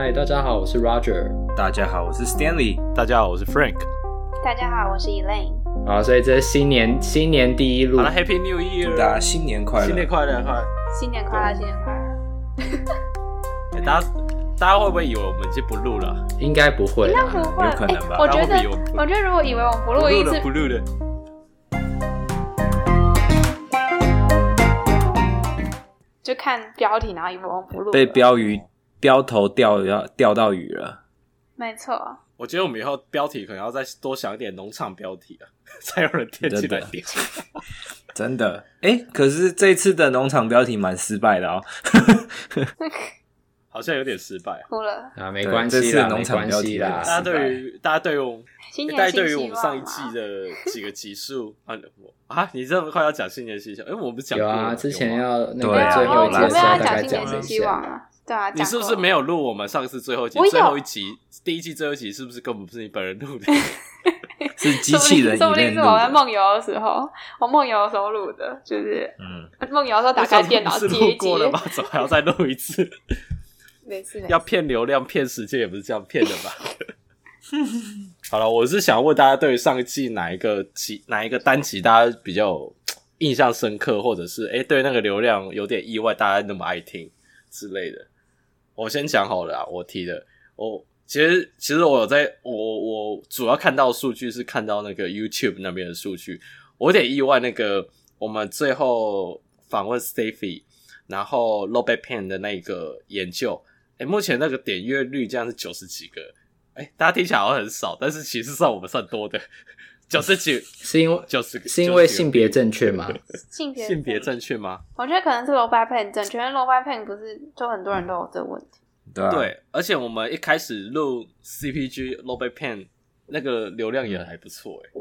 嗨，大家好，我是 Roger。大家好，我是 Stanley。大家好，我是 Frank。大家好，我是 Elaine。好，所以这是新年新年第一路。好了，Happy New Year！大家新年快乐！新年快乐！快！新年快乐！新年快乐！大家大家会不会以为我们已经不录了？应该不会，应该不会，有可能吧？我觉得，我觉得如果以为我们不录，一直不录的。就看标题，然后以为我们不录，被标鱼标头钓要钓到鱼了。没错。我觉得我们以后标题可能要再多想一点农场标题啊，才有人点进来点。真的，哎、欸，可是这次的农场标题蛮失败的哦，好像有点失败。哭了啊，没关系啦，农场标题啦。大家对于大家对于我们，大家对于我们上一季的几个集数啊，啊，你这么快要讲新年新希望？哎，我们讲有啊，之前要那个对最后一集的时候大概讲新年希望啊。对啊，你是不是没有录我们上次最后一集？最后一集第一季最后一集是不是根本不是你本人录的？是机器人，说不定是我在梦游的时候，我梦游的时候录的，就是嗯，梦游的时候打开电脑接一接。过了吧？怎么还要再录一次？没事，要骗流量、骗时间也不是这样骗的吧？好了，我是想问大家，对于上一季哪一个集、哪一个单集，大家比较印象深刻，或者是哎、欸，对那个流量有点意外，大家那么爱听之类的？我先讲好了，我提的，我其实其实我有在我我主要看到数据是看到那个 YouTube 那边的数据，我有点意外，那个我们最后访问 Stevie，然后 Low Back Pain 的那个研究，诶，目前那个点阅率这样是九十几个，诶，大家听起来好像很少，但是其实算我们算多的，九十几是因为九十是因为性别正确吗？性别性别正确吗？我觉得可能是 low back pain 正确，因为 low back pain 不是就很多人都有这个问题。对啊，对，而且我们一开始录 CPG low back pain 那个流量也还不错哎。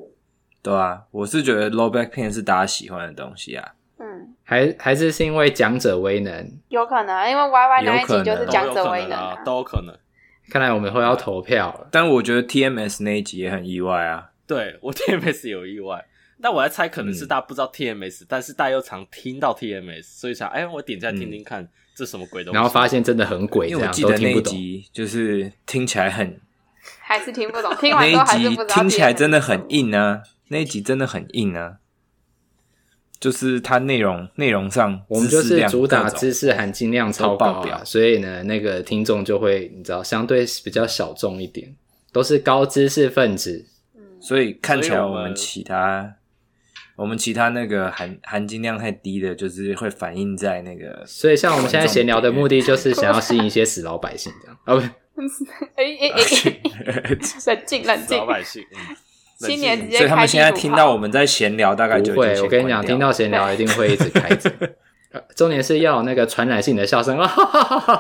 对啊，我是觉得 low back pain 是大家喜欢的东西啊。嗯，还还是是因为讲者威能？有可能，因为 YY 那一集就是讲者威能啊，都有可能。看来我们会要投票了。但我觉得 TMS 那一集也很意外啊。对，我 TMS 有意外，但我在猜可能是大家不知道 TMS，、嗯、但是大家又常听到 TMS，所以想，哎，我点进来听听看，这什么鬼东西？然后发现真的很鬼，因为我记得那一集就是听起来很，还是听不懂。听完之后还是不知道。那一集听起来真的很硬啊，那一集真的很硬啊，就是它内容内容上，我们就是主打知识含金量超高啊，所以呢，那个听众就会你知道相对比较小众一点，都是高知识分子。所以看起来我们其他，我们其他那个含含金量太低的，就是会反映在那个。所以像我们现在闲聊的目的，就是想要吸引一些死老百姓这样。哦不，哎哎哎，冷静冷静，老百姓。新年直接开，所以他们现在听到我们在闲聊，大概就不会。我跟你讲，听到闲聊一定会一直开着。重点是要有那个传染性的笑声，哇哈哈哈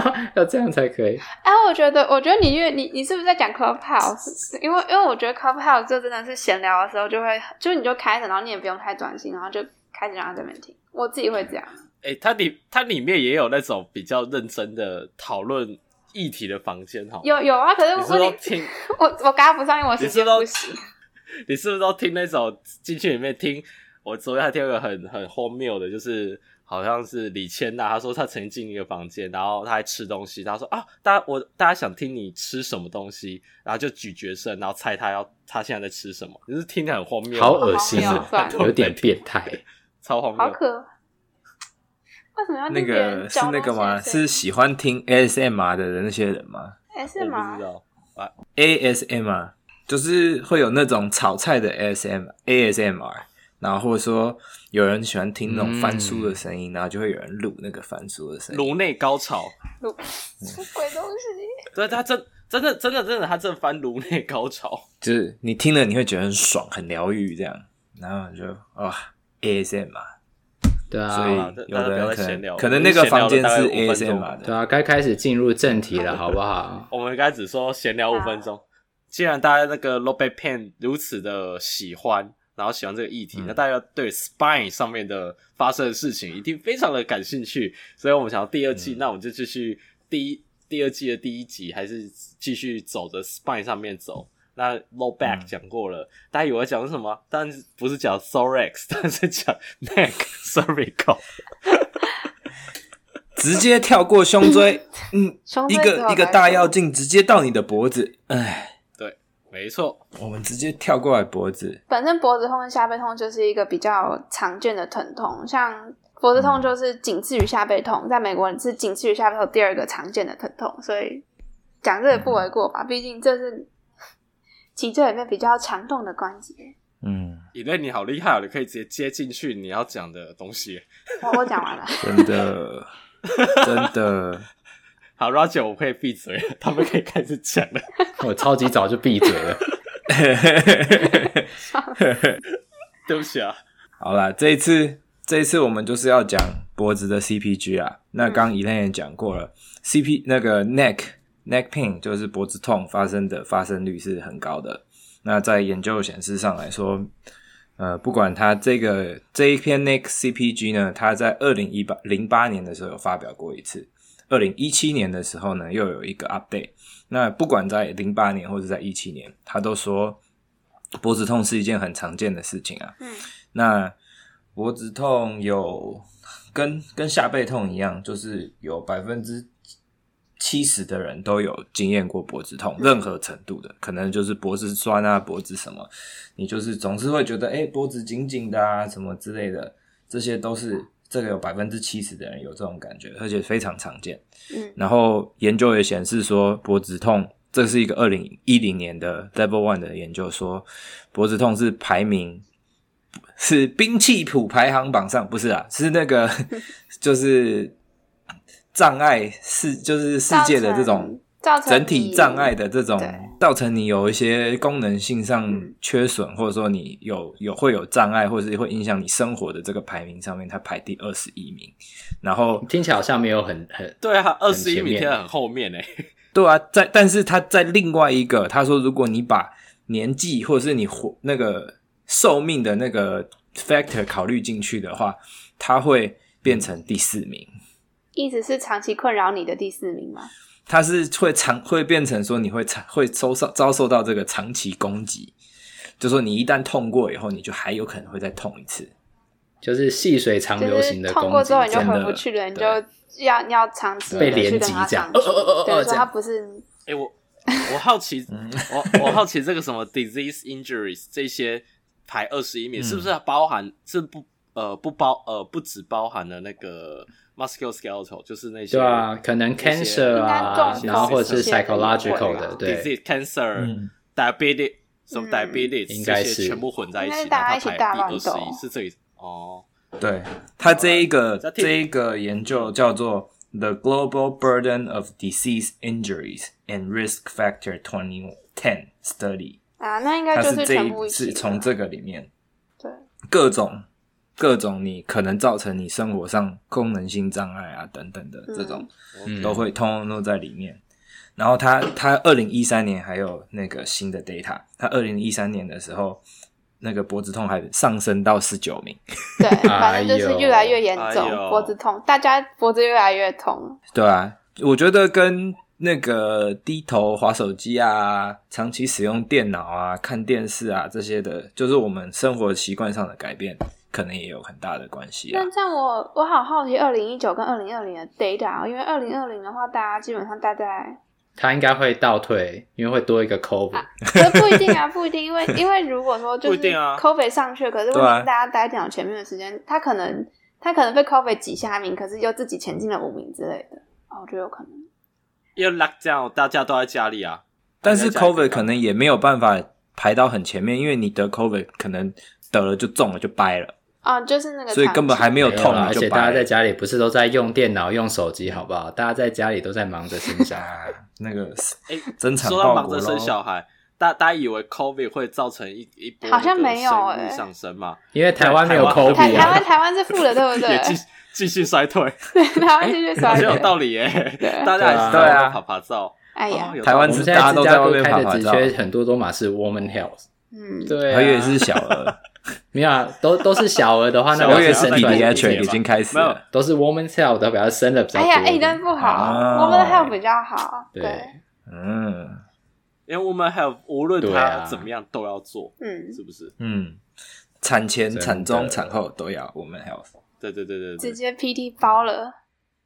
哈，要这样才可以。哎、啊，我觉得，我觉得你因为你你是不是在讲 Clubhouse？因为因为我觉得 Clubhouse 就真的是闲聊的时候就会，就你就开着，然后你也不用太专心，然后就开着让他这边听。我自己会这样。哎、欸，它里它里面也有那种比较认真的讨论议题的房间，哈。有有啊，可是我是都听 我我刚刚不上，因为我时间不行。你是不是都听那种进去里面听？我昨天还听了个很很荒谬的，就是好像是李千娜，她说她曾经进一个房间，然后她还吃东西，她说啊，大家我大家想听你吃什么东西，然后就咀嚼声，然后猜她要她现在在吃什么，就是听起来很荒谬，好恶心啊，有点变态，超荒谬，好可，为什么要那个是那个吗？是喜欢听 ASMR 的人那些人吗？ASMR 我不知道啊，ASMR 就是会有那种炒菜的 ASMR ASMR。然后或者说有人喜欢听那种翻书的声音，嗯、然后就会有人录那个翻书的声音。颅内高潮，录什么鬼东西？对，他真真的真的真的，他正翻颅内高潮，就是你听了你会觉得很爽，很疗愈这样。然后就哇，ASM 嘛，对啊，所以有的人可能聊可能那个房间是 ASM 的，对啊，该开始进入正题了，好不好？我们该只说闲聊五分钟。既然大家那个 Low Back Pain 如此的喜欢。然后喜欢这个议题，嗯、那大家对 Spine 上面的发生的事情一定非常的感兴趣，所以我们想要第二季，嗯、那我们就继续第一第二季的第一集，还是继续走着 Spine 上面走。那 Low Back 讲过了，嗯、大家以为讲什么？但是不是讲 Thorax，但是讲 Neck Cervical。直接跳过胸椎，嗯，胸椎一个一个大药镜直接到你的脖子，哎，对，没错，我们直接跳过来脖子。本身脖子痛跟下背痛就是一个比较常见的疼痛，像脖子痛就是仅次于下背痛，在美国是仅次于下背痛第二个常见的疼痛，所以讲这个不为过吧？毕竟这是脊椎里面比较常痛的关节。嗯，以为你好厉害哦，你可以直接接进去你要讲的东西。我我讲完了，真的真的。好，Roger，我可以闭嘴了，他们可以开始讲了。我超级早就闭嘴了。对不起啊。好啦，这一次这一次我们就是要讲脖子的 CPG 啊。那刚 Elaine 也讲过了、嗯、，CP 那个 neck neck pain 就是脖子痛发生的发生率是很高的。那在研究显示上来说，呃，不管它这个这一篇 Neck CPG 呢，它在二零一八零八年的时候有发表过一次，二零一七年的时候呢又有一个 update。那不管在零八年或者在一七年，他都说脖子痛是一件很常见的事情啊。嗯，那脖子痛有跟跟下背痛一样，就是有百分之。七十的人都有经验过脖子痛，任何程度的，可能就是脖子酸啊，脖子什么，你就是总是会觉得，诶，脖子紧紧的啊，什么之类的，这些都是这个有百分之七十的人有这种感觉，而且非常常见。嗯，然后研究也显示说，脖子痛，这是一个二零一零年的 Level One 的研究说，脖子痛是排名是兵器谱排行榜上，不是啊，是那个 就是。障碍世就是世界的这种整体障碍的这种造成，你有一些功能性上缺损，或者说你有有会有障碍，或者是会影响你生活的这个排名上面，它排第二十一名。然后听起来好像没有很很对啊，二十一名听起来很后面诶。对啊，在但是他在另外一个他说，如果你把年纪或者是你活那个寿命的那个 factor 考虑进去的话，它会变成第四名。意思是长期困扰你的第四名吗？他是会长会变成说你会长会遭受遭受到这个长期攻击，就说你一旦痛过以后，你就还有可能会再痛一次，就是细水长流型的攻击。痛过之后你就回不去了，你就要要长期被连击这样。对，他不是。哎、欸，我我好奇，我我好奇这个什么 disease injuries 这些排二十一名，是不是包含是不呃不包呃不只包含了那个 ？Musculoskeletal 就是那些对啊，可能 cancer 啊，然后或者是 psychological 的，对，disease cancer、diabetes 什么 diabetes 应该是全部混在一起，大家一起大乱斗，是这里哦。对，他这一个这一个研究叫做 The Global Burden of Disease Injuries and Risk Factor 2010 Study 啊，那应该就是全部是从这个里面对各种。 各种你可能造成你生活上功能性障碍啊等等的这种，都会通通都在里面。嗯、然后他他二零一三年还有那个新的 data，他二零一三年的时候，那个脖子痛还上升到十九名。对，反正就是越来越严重，哎、脖子痛，大家脖子越来越痛。对啊，我觉得跟那个低头划手机啊、长期使用电脑啊、看电视啊这些的，就是我们生活习惯上的改变。可能也有很大的关系。那这样我我好好奇，二零一九跟二零二零的 data，因为二零二零的话，大家基本上待在，他应该会倒退，因为会多一个 COVID。啊、可不一定啊，不一定，因为因为如果说就是 COVID 上去，可是大家待电脑前面的时间，他可能他可能被 COVID 挤下名，可是又自己前进了五名之类的，哦，我觉得有可能。因为 lockdown 大家都在家里啊，但是 COVID 可能也没有办法排到很前面，因为你得 COVID 可能得了就中了就掰了。啊、哦，就是那个，所以根本还没有痛，而且大家在家里不是都在用电脑、用手机，好不好？大家在家里都在忙着生小孩，那个哎，真惨。说到忙着生小孩，大大家以为 COVID 会造成一一波好像没有哎上升嘛？因为台湾没有 COVID，台湾台湾是负的，对不对？继继续衰退，对，台湾继续衰退，很有道理耶。大家还是对啊，爬爬照。哎呀，台湾是大家都在外面趴趴照，很多都嘛是 Woman Health，嗯，对，还以为是小儿。没有，都都是小儿的话，那表示生出来已经开始了。都是 woman's health 的，表示生的比较多。哎呀，哎，但不好，woman's health 比较好。对，嗯，因为 woman's health 无论他怎么样都要做，嗯，是不是？嗯，产前、产中、产后都要 woman's health。对对对对，直接 PT 包了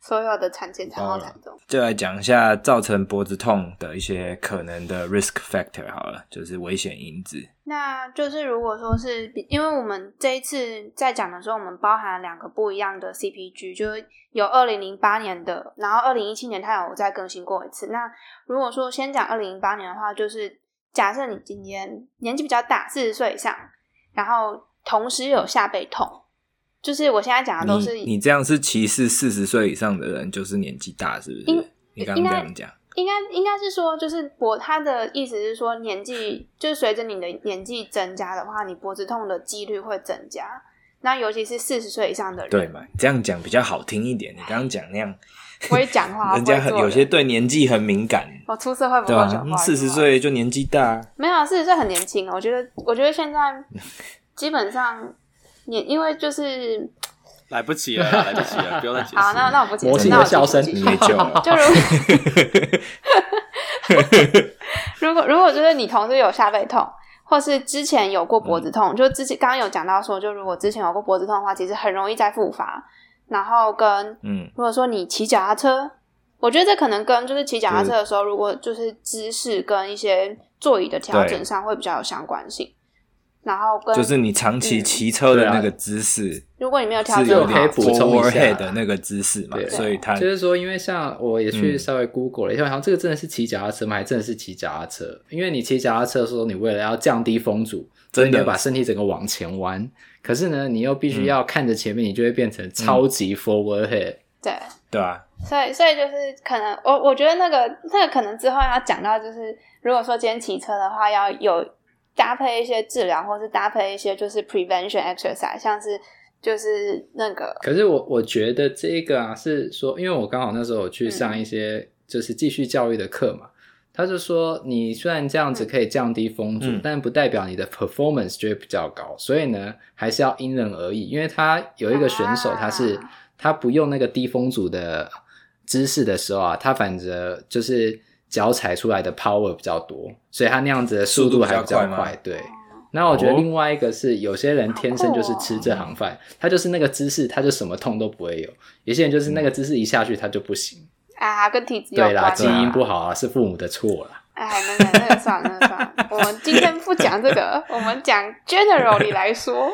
所有的产前产后产中，就来讲一下造成脖子痛的一些可能的 risk factor 好了，就是危险因子。那就是如果说是，因为我们这一次在讲的时候，我们包含了两个不一样的 CPG，就是有二零零八年的，然后二零一七年它有再更新过一次。那如果说先讲二零零八年的话，就是假设你今年年纪比较大，四十岁以上，然后同时有下背痛。就是我现在讲的都是你，你这样是歧视四十岁以上的人，就是年纪大，是不是？应你刚刚这样讲，应该应该是说，就是脖他的意思是说，年纪就是随着你的年纪增加的话，你脖子痛的几率会增加。那尤其是四十岁以上的人，对嘛？这样讲比较好听一点。你刚刚讲那样，不会讲话，人家很有些对年纪很敏感。我出社会不会讲话，四十岁就年纪大，没有，四十岁很年轻。我觉得，我觉得现在 基本上。你因为就是来不及了，来不及了，不用再解释。好，那那我不解释。魔性的笑声，你没救了。就如 如果如果就是你同事有下背痛，或是之前有过脖子痛，嗯、就之前刚刚有讲到说，就如果之前有过脖子痛的话，其实很容易再复发。然后跟嗯，如果说你骑脚踏车，我觉得这可能跟就是骑脚踏车的时候，如果就是姿势跟一些座椅的调整上会比较有相关性。然后跟就是你长期骑车的那个姿势，如果你没有调整好，就可以补充一下的那个姿势嘛。所以它就是说，因为像我也去稍微 Google 了一下，好像这个真的是骑脚踏车吗？还真的是骑脚踏车？因为你骑脚踏车的时候，你为了要降低风阻，真的把身体整个往前弯，可是呢，你又必须要看着前面，你就会变成超级 forward head。对对啊，所以所以就是可能我我觉得那个那个可能之后要讲到，就是如果说今天骑车的话，要有。搭配一些治疗，或是搭配一些就是 prevention exercise，像是就是那个。可是我我觉得这个啊，是说，因为我刚好那时候有去上一些就是继续教育的课嘛，嗯、他就说，你虽然这样子可以降低风阻，嗯、但不代表你的 performance 就会比较高，所以呢，还是要因人而异。因为他有一个选手，他是、啊、他不用那个低风阻的姿势的时候啊，他反正就是。脚踩出来的 power 比较多，所以他那样子的速度还比较快。较快对，那我觉得另外一个是，有些人天生就是吃这行饭，他就是那个姿势，他就什么痛都不会有。有些人就是那个姿势一下去，他就不行。啊，跟体质有关。对啦，基因不好啊，是父母的错啦。哎，那那那个算了，那个算了。我们今天不讲这个，我们讲 generally 来说。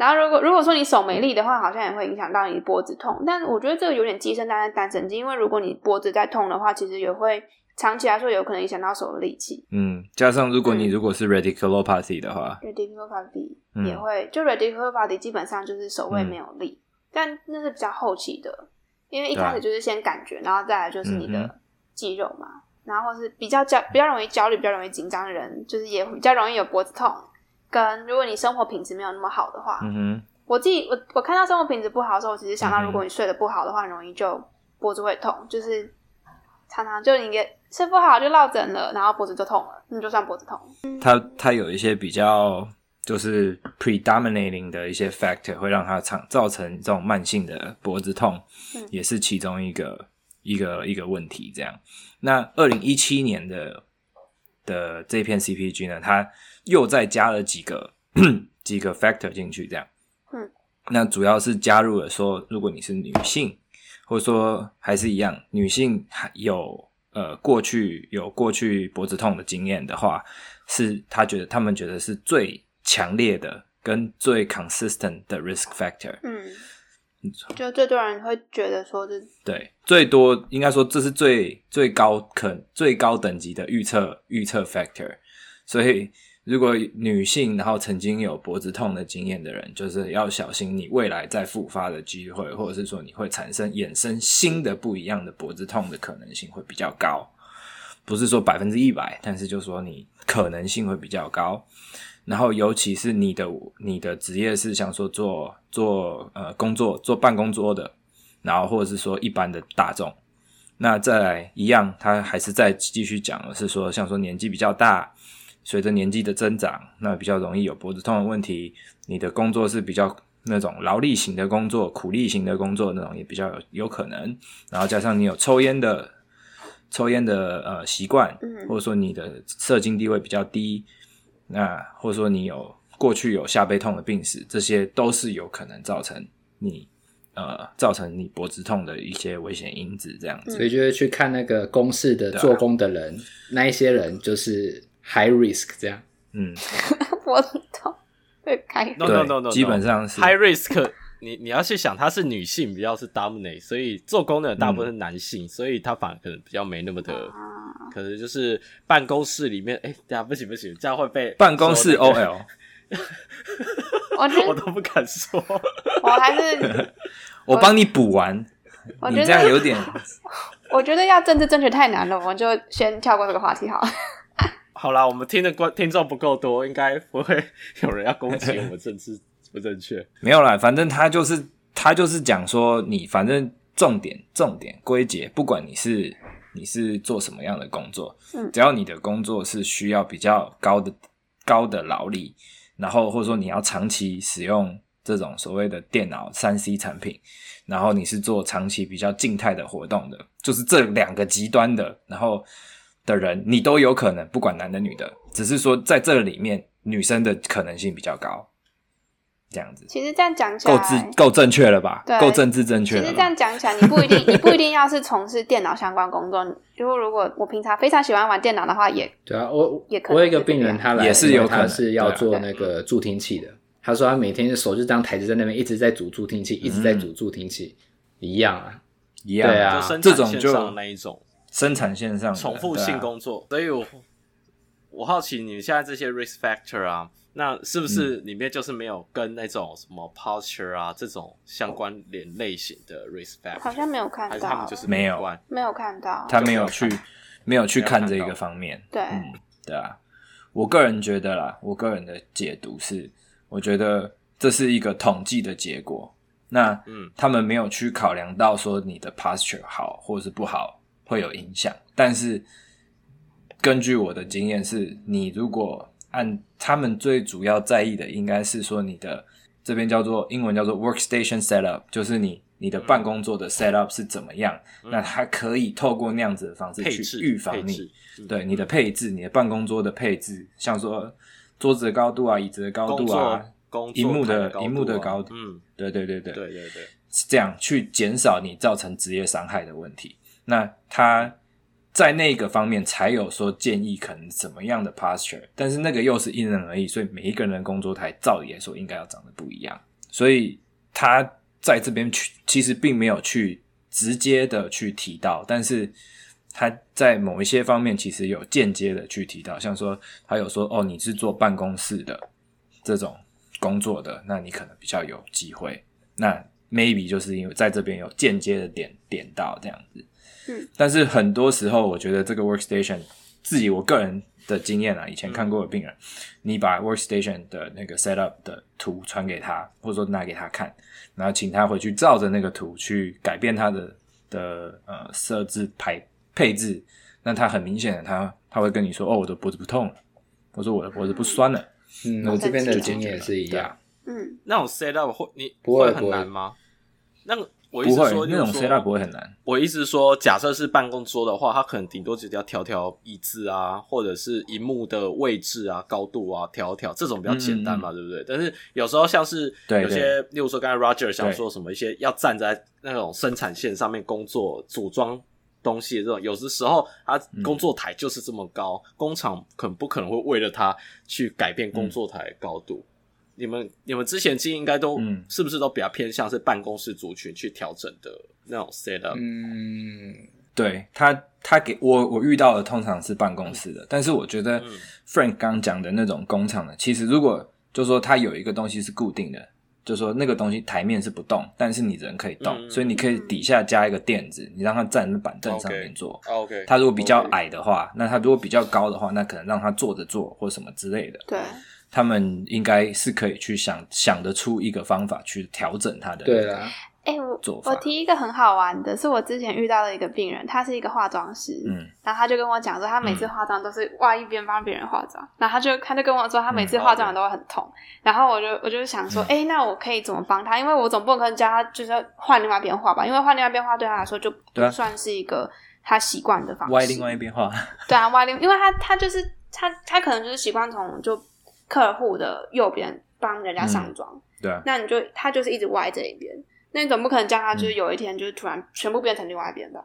然后，如果如果说你手没力的话，好像也会影响到你脖子痛。但我觉得这个有点鸡生蛋，蛋生蛋神经，因为如果你脖子在痛的话，其实也会长期来说有可能影响到手的力气。嗯，加上如果你如果是 radiculopathy 的话，radiculopathy 也会，嗯、就 radiculopathy 基本上就是手会没有力，嗯、但那是比较后期的，因为一开始就是先感觉，然后再来就是你的肌肉嘛，嗯、然后是比较焦比较容易焦虑、比较容易紧张的人，就是也比较容易有脖子痛。跟如果你生活品质没有那么好的话，嗯哼，我自己我我看到生活品质不好的时候，我只是想到如果你睡得不好的话，很容易就脖子会痛，就是常常就你睡不好就落枕了，然后脖子就痛了，那就算脖子痛。它它有一些比较就是 predominating 的一些 factor 会让它造造成这种慢性的脖子痛，嗯、也是其中一个一个一个问题。这样，那二零一七年的的这篇 CPG 呢，它。又再加了几个 几个 factor 进去，这样，嗯，那主要是加入了说，如果你是女性，或者说还是一样，女性还有呃过去有过去脖子痛的经验的话，是他觉得他们觉得是最强烈的跟最 consistent 的 risk factor，嗯，就最多人会觉得说是，对，最多应该说这是最最高可最高等级的预测预测 factor，所以。如果女性，然后曾经有脖子痛的经验的人，就是要小心你未来再复发的机会，或者是说你会产生衍生新的不一样的脖子痛的可能性会比较高。不是说百分之一百，但是就说你可能性会比较高。然后尤其是你的你的职业是想说做做呃工作做办公桌的，然后或者是说一般的大众，那再来一样，他还是再继续讲的是说，像说年纪比较大。随着年纪的增长，那比较容易有脖子痛的问题。你的工作是比较那种劳力型的工作、苦力型的工作，那种也比较有有可能。然后加上你有抽烟的抽烟的呃习惯，或者说你的社经地位比较低，那或者说你有过去有下背痛的病史，这些都是有可能造成你呃造成你脖子痛的一些危险因子，这样子。所以就是去看那个公式的做工的人，啊、那一些人就是 high risk 这样。嗯，脖子痛会开 no no no no，基本上是 high risk。你你要去想，她是女性，比较是 dominate，所以做工的大部分是男性，嗯、所以她反而可能比较没那么的，啊、可能就是办公室里面，哎、欸，等下不行不行，这样会被办公室 OL。我 我都不敢说，我还是 我帮你补完。我你这样有点，我觉得要政治正确太难了，我们就先跳过这个话题好了。好啦，我们听的观听众不够多，应该不会有人要攻击我们政治不正确。没有啦，反正他就是他就是讲说，你反正重点重点归结，不管你是你是做什么样的工作，嗯，只要你的工作是需要比较高的高的劳力。然后或者说你要长期使用这种所谓的电脑三 C 产品，然后你是做长期比较静态的活动的，就是这两个极端的，然后的人你都有可能，不管男的女的，只是说在这里面女生的可能性比较高。这样子，其实这样讲起来够自够正确了吧？对，够政治正确了。其实这样讲起来，你不一定，你不一定要是从事电脑相关工作。如果如果我平常非常喜欢玩电脑的话，也对啊，我也可能我有一个病人，他来也是有可能是要做那个助听器的。他说他每天手就这样抬着在那边一直在组助听器，一直在组助听器，一样啊，一样对啊，这种就那一种生产线上重复性工作。所以我我好奇你们现在这些 risk factor 啊。那是不是里面就是没有跟那种什么 posture 啊这种相关联类型的 risk factor？好像没有看到，还是他们就是没有没有看到，他没有去没有去看这一个方面。对，嗯，对啊，我个人觉得啦，我个人的解读是，我觉得这是一个统计的结果。那嗯，他们没有去考量到说你的 posture 好或是不好会有影响，但是根据我的经验是，你如果按他们最主要在意的，应该是说你的这边叫做英文叫做 workstation setup，就是你你的办公桌的 setup 是怎么样，嗯、那它可以透过那样子的方式去预防你，对你的配置，你的办公桌的配置，像说桌子的高度啊，椅子的高度啊，荧幕的荧幕的高度，嗯，对对对对。对对对，是这样去减少你造成职业伤害的问题。那他。在那个方面才有说建议可能怎么样的 posture，但是那个又是因人而异，所以每一个人的工作台照理来说应该要长得不一样，所以他在这边去其实并没有去直接的去提到，但是他在某一些方面其实有间接的去提到，像说他有说哦，你是做办公室的这种工作的，那你可能比较有机会，那 maybe 就是因为在这边有间接的点点到这样子。但是很多时候，我觉得这个 workstation 自己我个人的经验啊，以前看过的病人，你把 workstation 的那个 setup 的图传给他，或者说拿给他看，然后请他回去照着那个图去改变他的的呃设置排配置，那他很明显的他他会跟你说，哦，我的脖子不痛了，我说我的脖子不酸了，嗯，我这边的经验也是一样，嗯，那种 setup 会你不会很难吗？那个。我意思说，那种 setup 不会很难。我意思是说，假设是办公桌的话，它可能顶多只要调调椅子啊，或者是荧幕的位置啊、高度啊，调调这种比较简单嘛，嗯、对不对？但是有时候像是有些，例如说刚才 Roger 想说什么一些要站在那种生产线上面工作、组装东西的这种，有的时候他工作台就是这么高，嗯、工厂可能不可能会为了他去改变工作台的高度。嗯你们你们之前经验应该都、嗯、是不是都比较偏向是办公室族群去调整的那种 set up？嗯，对他他给我我遇到的通常是办公室的，嗯、但是我觉得 Frank 刚讲的那种工厂的，其实如果就说他有一个东西是固定的，就说那个东西台面是不动，但是你人可以动，嗯、所以你可以底下加一个垫子，你让他站在板凳上面坐。OK，他如果比较矮的话.那他如果比较高的话，那可能让他坐着做或什么之类的。对。他们应该是可以去想想得出一个方法去调整他的对啊。哎，我我提一个很好玩的，是我之前遇到的一个病人，他是一个化妆师，嗯，然后他就跟我讲说，他每次化妆都是哇一边帮别人化妆，嗯、然后他就他就跟我说，他每次化妆都会很痛，嗯、然后我就我就想说，哎、嗯，那我可以怎么帮他？因为我总不能叫他就是换另外一边化吧，因为换另外一边化对他来说就不算是一个他习惯的方式。歪另外一边化，对啊，歪另，因为他他就是他他可能就是习惯从就。客户的右边帮人家上妆，嗯，对啊，那你就他就是一直歪这一边，那你总不可能叫他就是有一天就是突然全部变成另外一边吧？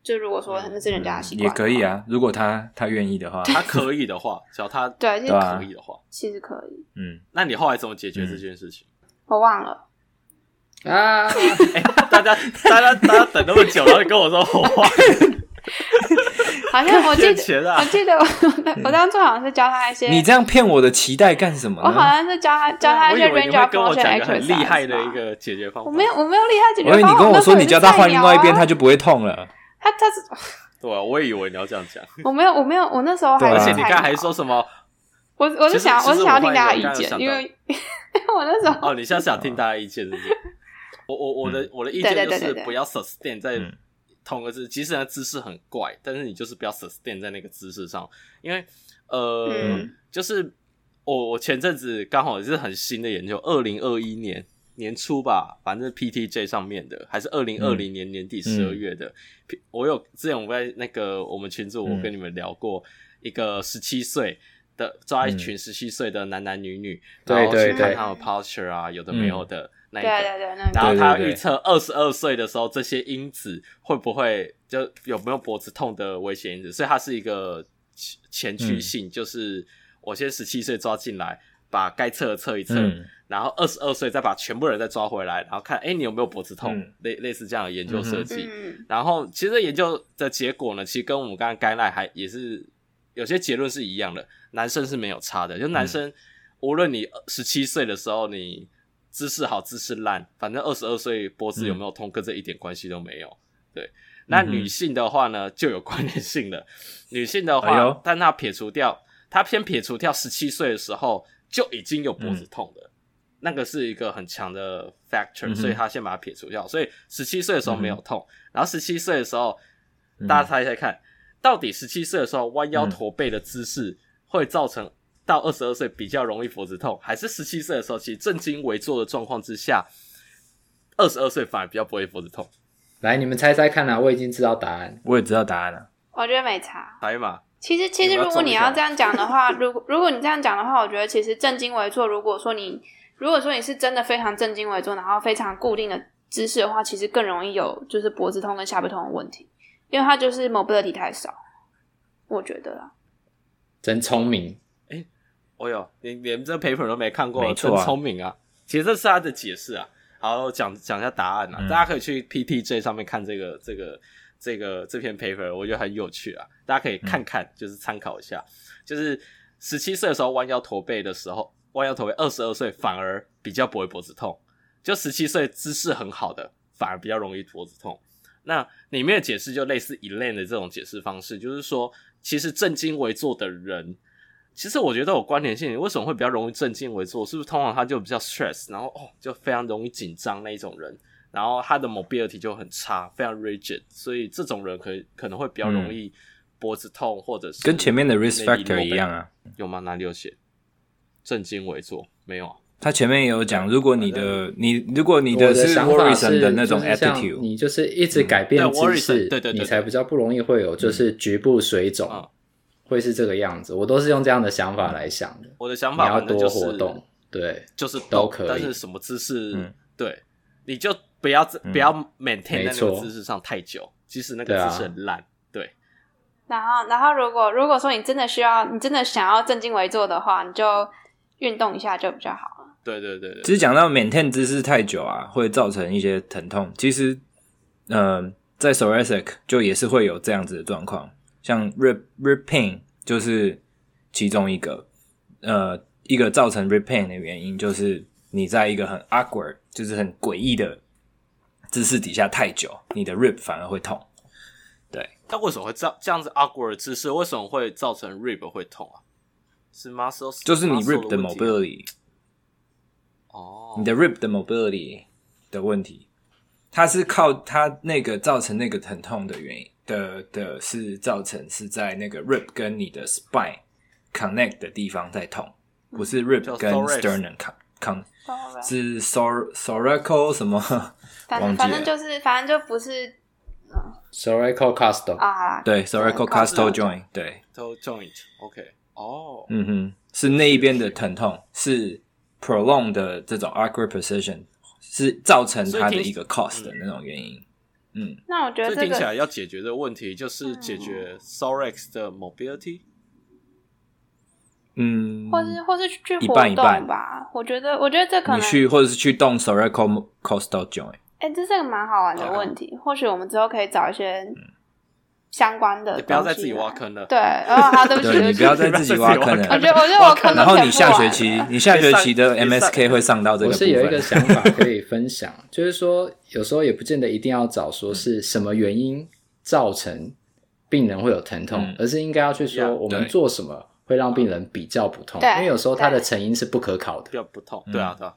就如果说那是人家的习惯，也可以啊。如果他他愿意的话，他可以的话，只要他对，可以的话，其实可以。嗯，那你后来怎么解决这件事情？我忘了啊！哎，大家大家大家等那么久，然后你跟我说我忘了。好像我记得，我记得我我当初好像是教他一些。你这样骗我的期待干什么？我好像是教他教他一些 range of motion exercise。很厉害的一个解决方法。我没有我没有厉害解决方法。因为你跟我说你教他换另外一边，他就不会痛了。他他是 对啊，我也以为你要这样讲。我没有我没有我那时候还而且你刚才还说什么？我我是想我是想要听大家意见，因为我那时候哦，你现在想听大家意见是不是？我我我的我的意见就是不要 sustain 在。同个姿，即使那姿势很怪，但是你就是不要 sustain 在那个姿势上，因为呃，嗯、就是我我前阵子刚好也是很新的研究，二零二一年年初吧，反正 PTJ 上面的，还是二零二零年年底十二月的，嗯、我有之前我在那个我们群组，我跟你们聊过一个十七岁的抓一群十七岁的男男女女，嗯、然后去看他们 posture 啊，有的没有的。嗯那个、对对对，那个、然后他预测二十二岁的时候，这些因子会不会就有没有脖子痛的危险因子？所以它是一个前驱性，嗯、就是我先十七岁抓进来，把该测的测一测，嗯、然后二十二岁再把全部人再抓回来，然后看，哎，你有没有脖子痛？嗯、类类似这样的研究设计。嗯、然后其实研究的结果呢，其实跟我们刚刚 guideline 还也是有些结论是一样的，男生是没有差的，就男生、嗯、无论你十七岁的时候你。姿势好，姿势烂，反正二十二岁脖子有没有痛，跟这一点关系都没有。对，那女性的话呢，就有关联性了。女性的话，哎、但她撇除掉，她先撇除掉十七岁的时候就已经有脖子痛了，嗯、那个是一个很强的 factor，、嗯、所以她先把它撇除掉。所以十七岁的时候没有痛，嗯、然后十七岁的时候，大家猜猜看，嗯、到底十七岁的时候弯腰驼背的姿势会造成？到二十二岁比较容易脖子痛，还是十七岁的时候，其实正襟危坐的状况之下，二十二岁反而比较不会脖子痛。来，你们猜猜看啊！我已经知道答案，我也知道答案了。我觉得没差。来嘛。其实，其实如果你要这样讲的话，如果如果你这样讲的话，我觉得其实正襟危坐，如果说你如果说你是真的非常正襟危坐，然后非常固定的姿势的话，其实更容易有就是脖子痛跟下背痛的问题，因为它就是 mobility 太少。我觉得啦。真聪明。哦哟，连连这 paper 都没看过，没错啊，真聪明啊！其实这是他的解释啊。好，我讲讲一下答案啊，嗯、大家可以去 PTJ 上面看这个这个这个这篇 paper，我觉得很有趣啊，大家可以看看，就是参考一下。嗯、就是十七岁的时候弯腰驼背的时候，弯腰驼背，二十二岁反而比较不会脖子痛。就十七岁姿势很好的，反而比较容易脖子痛。那里面的解释就类似 Elaine 的这种解释方式，就是说，其实正襟危坐的人。其实我觉得有关联性，你为什么会比较容易正襟危坐？是不是通常他就比较 stress，然后哦就非常容易紧张那一种人，然后他的 mobility 就很差，非常 rigid，所以这种人可可能会比较容易脖子痛，嗯、或者是跟前面的 risk factor 一样啊？有吗？哪里有写？正襟危坐没有啊？他前面也有讲，如果你的你如果你的是 worrisome 的那种 attitude，你就是一直改变姿势，对对对，你才比较不容易会有就是局部水肿。嗯会是这个样子，我都是用这样的想法来想的。我的想法，你要多活动，对，就是都可以。但是什么姿势，对，你就不要不要 maintain 在那个姿势上太久，即使那个姿势很烂，对。然后，然后如果如果说你真的需要，你真的想要正襟危坐的话，你就运动一下就比较好了。对对对对。其实讲到 maintain 姿势太久啊，会造成一些疼痛。其实，呃，在 thoracic 就也是会有这样子的状况。像 Rip Rip pain 就是其中一个，呃，一个造成 rib pain 的原因，就是你在一个很 awkward，就是很诡异的姿势底下太久，你的 Rip 反而会痛。对，那为什么会这这样子 awkward 的姿势，为什么会造成 Rip 会痛啊？是 muscle，就是你 Rip 的 mobility，哦，你的 Rip 的 mobility 的问题，它是靠它那个造成那个疼痛的原因。的的是造成是在那个 rib 跟你的 spine connect 的地方在痛，不是 rib 跟 sternum con con 是 thoracic 什么？反反正就是反正就不是 thoracic 啊，对 thoracic costal joint 对 joint OK 哦，嗯哼，是那一边的疼痛，是 prolonged 的这种 awkward position 是造成它的一个 cost 的那种原因。嗯，那我觉得这个听起来要解决的问题就是解决 Thorax 的 mobility。嗯，或是或是去活动吧，一半。一半我觉得我觉得这可能你去或者是去动 thoraco costal joint。哎、欸，这是个蛮好玩的问题，啊、或许我们之后可以找一些相关的。你不要再自己挖坑了。对，哦，好，对不起，你不要再自己挖坑了。我觉得，我觉得我坑。然后你下学期，你下学期的 MSK 会上到这个。我是有一个想法可以分享，就是说，有时候也不见得一定要找说是什么原因造成病人会有疼痛，嗯、而是应该要去说我们做什么。会让病人比较不痛，因为有时候它的成因是不可考的，比较不痛。对啊，对啊，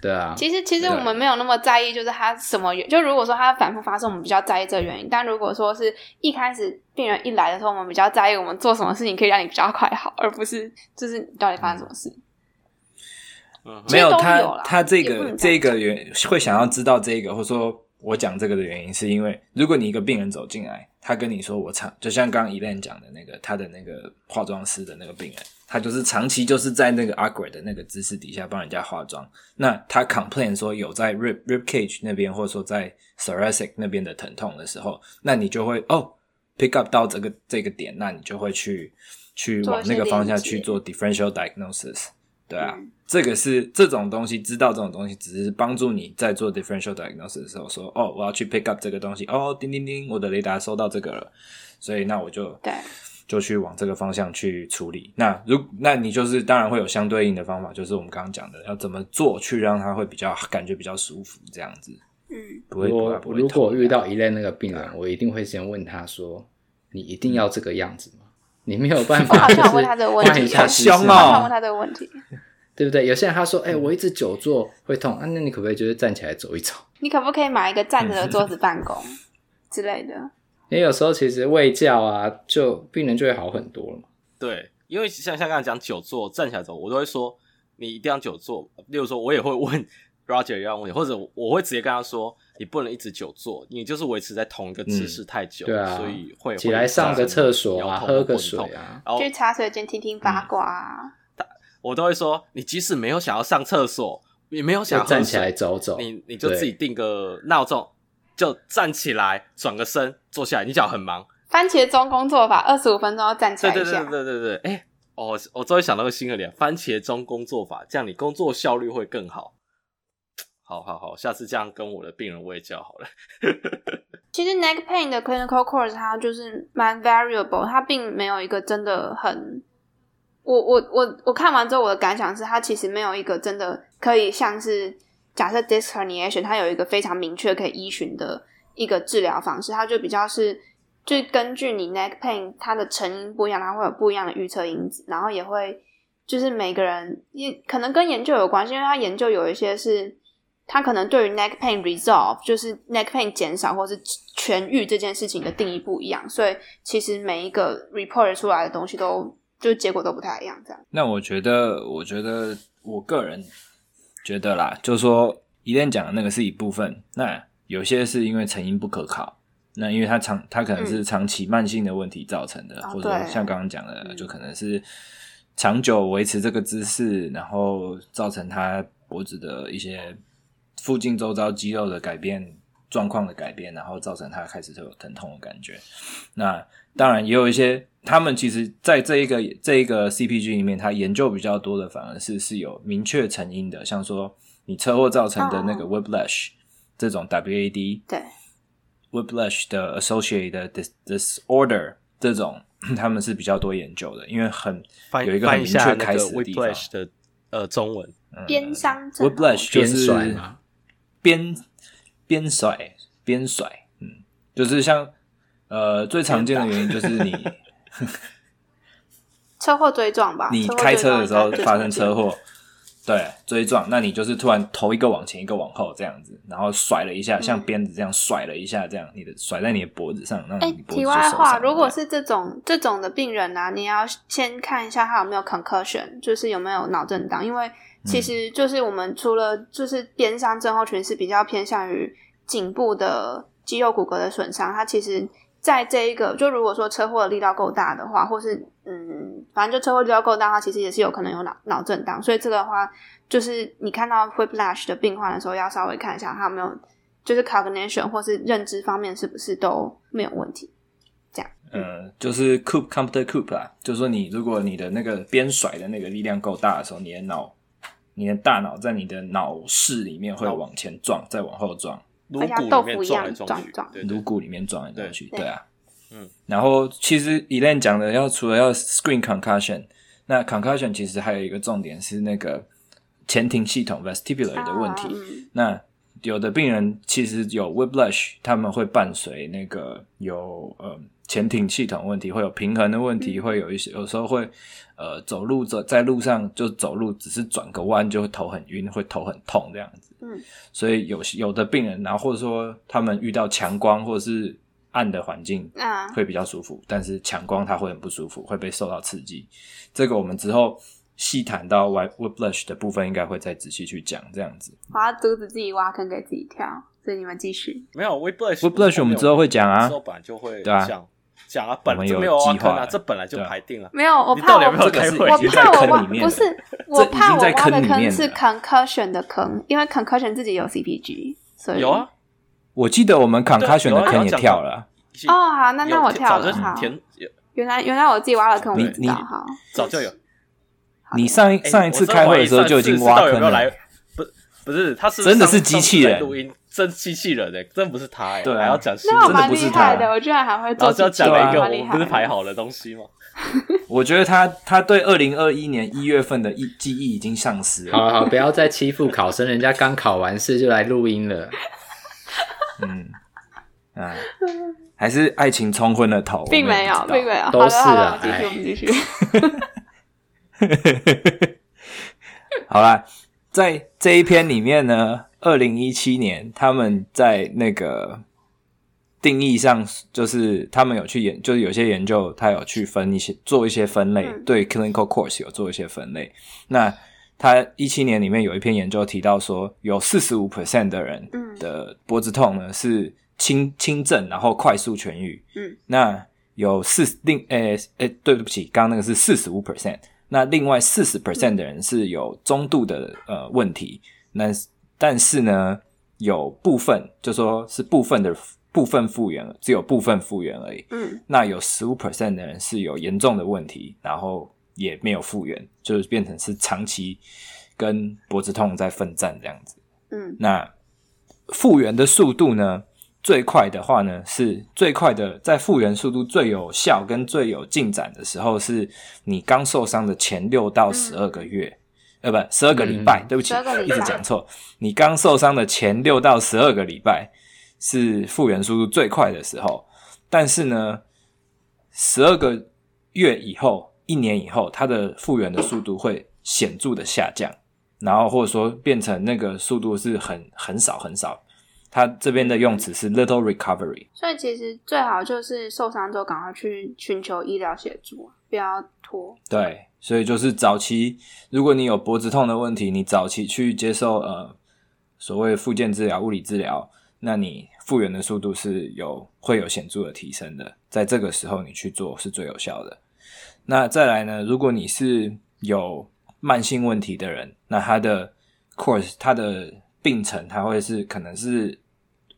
对啊。其实，其实我们没有那么在意，就是他什么原，就如果说他反复发生，我们比较在意这个原因。但如果说是一开始病人一来的时候，我们比较在意我们做什么事情可以让你比较快好，而不是就是你到底发生什么事。嗯，没有他，他这个这个原会想要知道这个，或者说。我讲这个的原因，是因为如果你一个病人走进来，他跟你说我长，就像刚刚 Elaine 讲的那个，他的那个化妆师的那个病人，他就是长期就是在那个 awkward 的那个姿势底下帮人家化妆，那他 complain 说有在 rib rib cage 那边，或者说在 thoracic 那边的疼痛的时候，那你就会哦 pick up 到这个这个点，那你就会去去往那个方向去做 differential diagnosis。对啊，嗯、这个是这种东西，知道这种东西只是帮助你在做 differential diagnosis 的时候说，哦，我要去 pick up 这个东西，哦，叮叮叮，我的雷达收到这个了，所以那我就对，就去往这个方向去处理。那如那你就是当然会有相对应的方法，就是我们刚刚讲的，要怎么做去让他会比较感觉比较舒服这样子。嗯，不会，我不会如果遇到一类那个病人，啊、我一定会先问他说：“你一定要这个样子吗？”你没有办法，就是问他这个问题，太凶了。问他这个问题，对不对？有些人他说：“哎、欸，我一直久坐会痛啊，那你可不可以就是站起来走一走？你可不可以买一个站着的桌子办公之类的？”因为有时候其实胃教啊，就病人就会好很多了嘛。对，因为像像刚才讲久坐站起来走，我都会说你一定要久坐。例如说，我也会问 Roger 一样问题，或者我会直接跟他说。你不能一直久坐，你就是维持在同一个姿势太久，嗯、对啊，所以会起来上个厕所啊，喝个水啊，然后去茶水间听听八卦啊。嗯、我都会说，你即使没有想要上厕所，也没有想要站起来走走，你你就自己定个闹钟，就站起来转个身，坐下来。你脚很忙，番茄钟工作法，二十五分钟要站起来一下。对对对对对对，哎、欸，我我终于想到个新的点，番茄钟工作法，这样你工作效率会更好。好好好，下次这样跟我的病人卫教好了。其实 neck pain 的 clinical course 它就是蛮 variable，它并没有一个真的很，我我我我看完之后我的感想是，它其实没有一个真的可以像是假设 disc herniation，它有一个非常明确可以依循的一个治疗方式，它就比较是就根据你 neck pain 它的成因不一样，它会有不一样的预测因子，然后也会就是每个人也可能跟研究有关系，因为它研究有一些是。他可能对于 neck pain resolve 就是 neck pain 减少或是痊愈这件事情的定义不一样，所以其实每一个 report 出来的东西都就结果都不太一样。这样。那我觉得，我觉得我个人觉得啦，就是说，Elaine 讲的那个是一部分，那有些是因为成因不可靠，那因为它长，它可能是长期慢性的问题造成的，嗯、或者像刚刚讲的，哦、就可能是长久维持这个姿势，然后造成他脖子的一些。附近周遭肌肉的改变状况的改变，然后造成他开始就有疼痛的感觉。那当然也有一些，他们其实在这一个这一个 CPG 里面，他研究比较多的反而是是有明确成因的，像说你车祸造成的那个 whiplash、oh. 这种 WAD，对 whiplash 的 associated disorder 这种，他们是比较多研究的，因为很有一个很明确开始的地方。whiplash 的呃中文鞭伤，whiplash 就是边边甩边甩，嗯，就是像呃最常见的原因就是你 车祸追撞吧，你开车的时候发生车祸。对，追撞，那你就是突然头一个往前，一个往后这样子，然后甩了一下，像鞭子这样甩了一下，这样你的甩在你的脖子上，那你脖子就受伤。题外话，如果是这种这种的病人啊，你要先看一下他有没有 concussion，就是有没有脑震荡，因为其实就是我们除了就是边伤症候群是比较偏向于颈部的肌肉骨骼的损伤，它其实在这一个就如果说车祸的力道够大的话，或是嗯。反正就车祸力道够大的话，其实也是有可能有脑脑震荡。所以这个的话，就是你看到 whiplash 的病患的时候，要稍微看一下他有没有，就是 cognition 或是认知方面是不是都没有问题。这样，呃，就是 coup computer coup 啦，就是说你如果你的那个边甩的那个力量够大的时候，你的脑，你的大脑在你的脑室里面会往前撞，再往后撞。颅骨里面撞来撞去，颅骨里面撞来撞去，对啊，嗯，然后其实 Elaine 讲的要除了要 screen concussion，那 concussion 其实还有一个重点是那个前庭系统 vestibular 的问题。那有的病人其实有 whiplash，他们会伴随那个有呃前庭系统问题，会有平衡的问题，会有一些有时候会呃走路走在路上就走路只是转个弯就会头很晕，会头很痛这样子。嗯，所以有有的病人，然后或者说他们遇到强光或者是暗的环境，啊，会比较舒服，但是强光他会很不舒服，会被受到刺激。这个我们之后细谈到 whiplash 的部分，应该会再仔细去讲这样子。我要阻止自己挖坑给自己跳，所以你们继续。没有 whiplash，whiplash 我们之后会讲啊，本来就会对啊。讲啊，本来就没有计划啊，这本来就排定了。没有，我怕我有没有开会？我怕我挖，不是，我怕我挖的坑是 concussion 的坑，因为 concussion 自己有 CPG，所以有啊。我记得我们 concussion 的坑也跳了。哦，好，那那我跳了。好，原来原来我自己挖了坑，我不知道。好，早就有。你上一上一次开会的时候就已经挖坑了。不不是，他是真的是机器人录音。真机器人诶，真不是他诶，对，还要讲，那我蛮厉害的，我居然还会做。然后就讲了一个我们不是排好的东西吗？我觉得他他对二零二一年一月份的记记忆已经丧失了。好好，不要再欺负考生，人家刚考完试就来录音了。嗯，啊，还是爱情冲昏了头，并没有，并没有，都是啊。继续，我们继续。好啦，在这一篇里面呢。二零一七年，他们在那个定义上，就是他们有去研，就是有些研究，他有去分一些，做一些分类，嗯、对 clinical course 有做一些分类。那他一七年里面有一篇研究提到说，有四十五 percent 的人的脖子痛呢是轻轻症，然后快速痊愈。嗯，那有四另诶诶，对不起，刚刚那个是四十五 percent，那另外四十 percent 的人是有中度的呃问题，那。但是呢，有部分就说是部分的部分复原，只有部分复原而已。嗯，那有十五 percent 的人是有严重的问题，然后也没有复原，就是变成是长期跟脖子痛在奋战这样子。嗯，那复原的速度呢，最快的话呢，是最快的在复原速度最有效跟最有进展的时候，是你刚受伤的前六到十二个月。嗯呃，不，十二个礼拜，嗯、对不起，一直讲错。你刚受伤的前六到十二个礼拜是复原速度最快的时候，但是呢，十二个月以后，一年以后，它的复原的速度会显著的下降，然后或者说变成那个速度是很很少很少。它这边的用词是 little recovery。所以其实最好就是受伤之后赶快去寻求医疗协助，不要拖。对。所以就是早期，如果你有脖子痛的问题，你早期去接受呃所谓复健治疗、物理治疗，那你复原的速度是有会有显著的提升的。在这个时候你去做是最有效的。那再来呢，如果你是有慢性问题的人，那他的 course 他的病程他会是可能是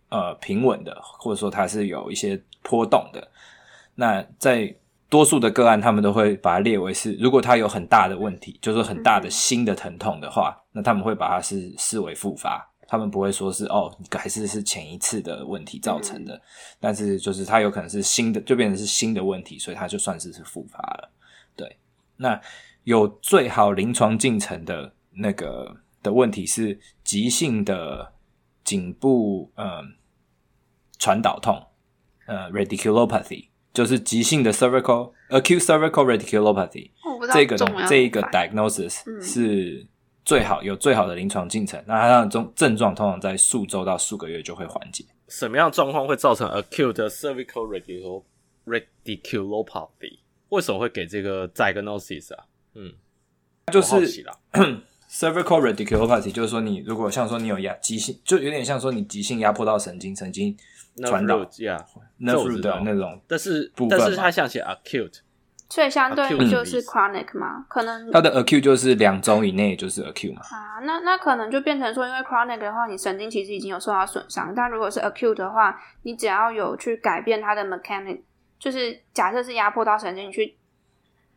呃平稳的，或者说它是有一些波动的。那在多数的个案，他们都会把它列为是，如果他有很大的问题，就是很大的新的疼痛的话，那他们会把它是视为复发，他们不会说是哦，还是是前一次的问题造成的，但是就是它有可能是新的，就变成是新的问题，所以它就算是是复发了。对，那有最好临床进程的那个的问题是急性的颈部嗯传导痛，呃 radiculopathy。就是急性的 cervical acute cervical radiculopathy，这个，这一个 diagnosis 是最好有最好的临床进程。那它的症症状通常在数周到数个月就会缓解。什么样状况会造成 acute cervical radiculopathy？为什么会给这个 diagnosis 啊？嗯，就是 cervical radiculopathy，就是说你如果像说你有压急性，就有点像说你急性压迫到神经，神经传导，呀，nerve root 的那种，但是但是它像写 acute，所以相对于就是 chronic 嘛，可能它的 acute 就是两周以内就是 acute 嘛。啊，那那可能就变成说，因为 chronic 的话，你神经其实已经有受到损伤，但如果是 acute 的话，你只要有去改变它的 mechanic，就是假设是压迫到神经，你去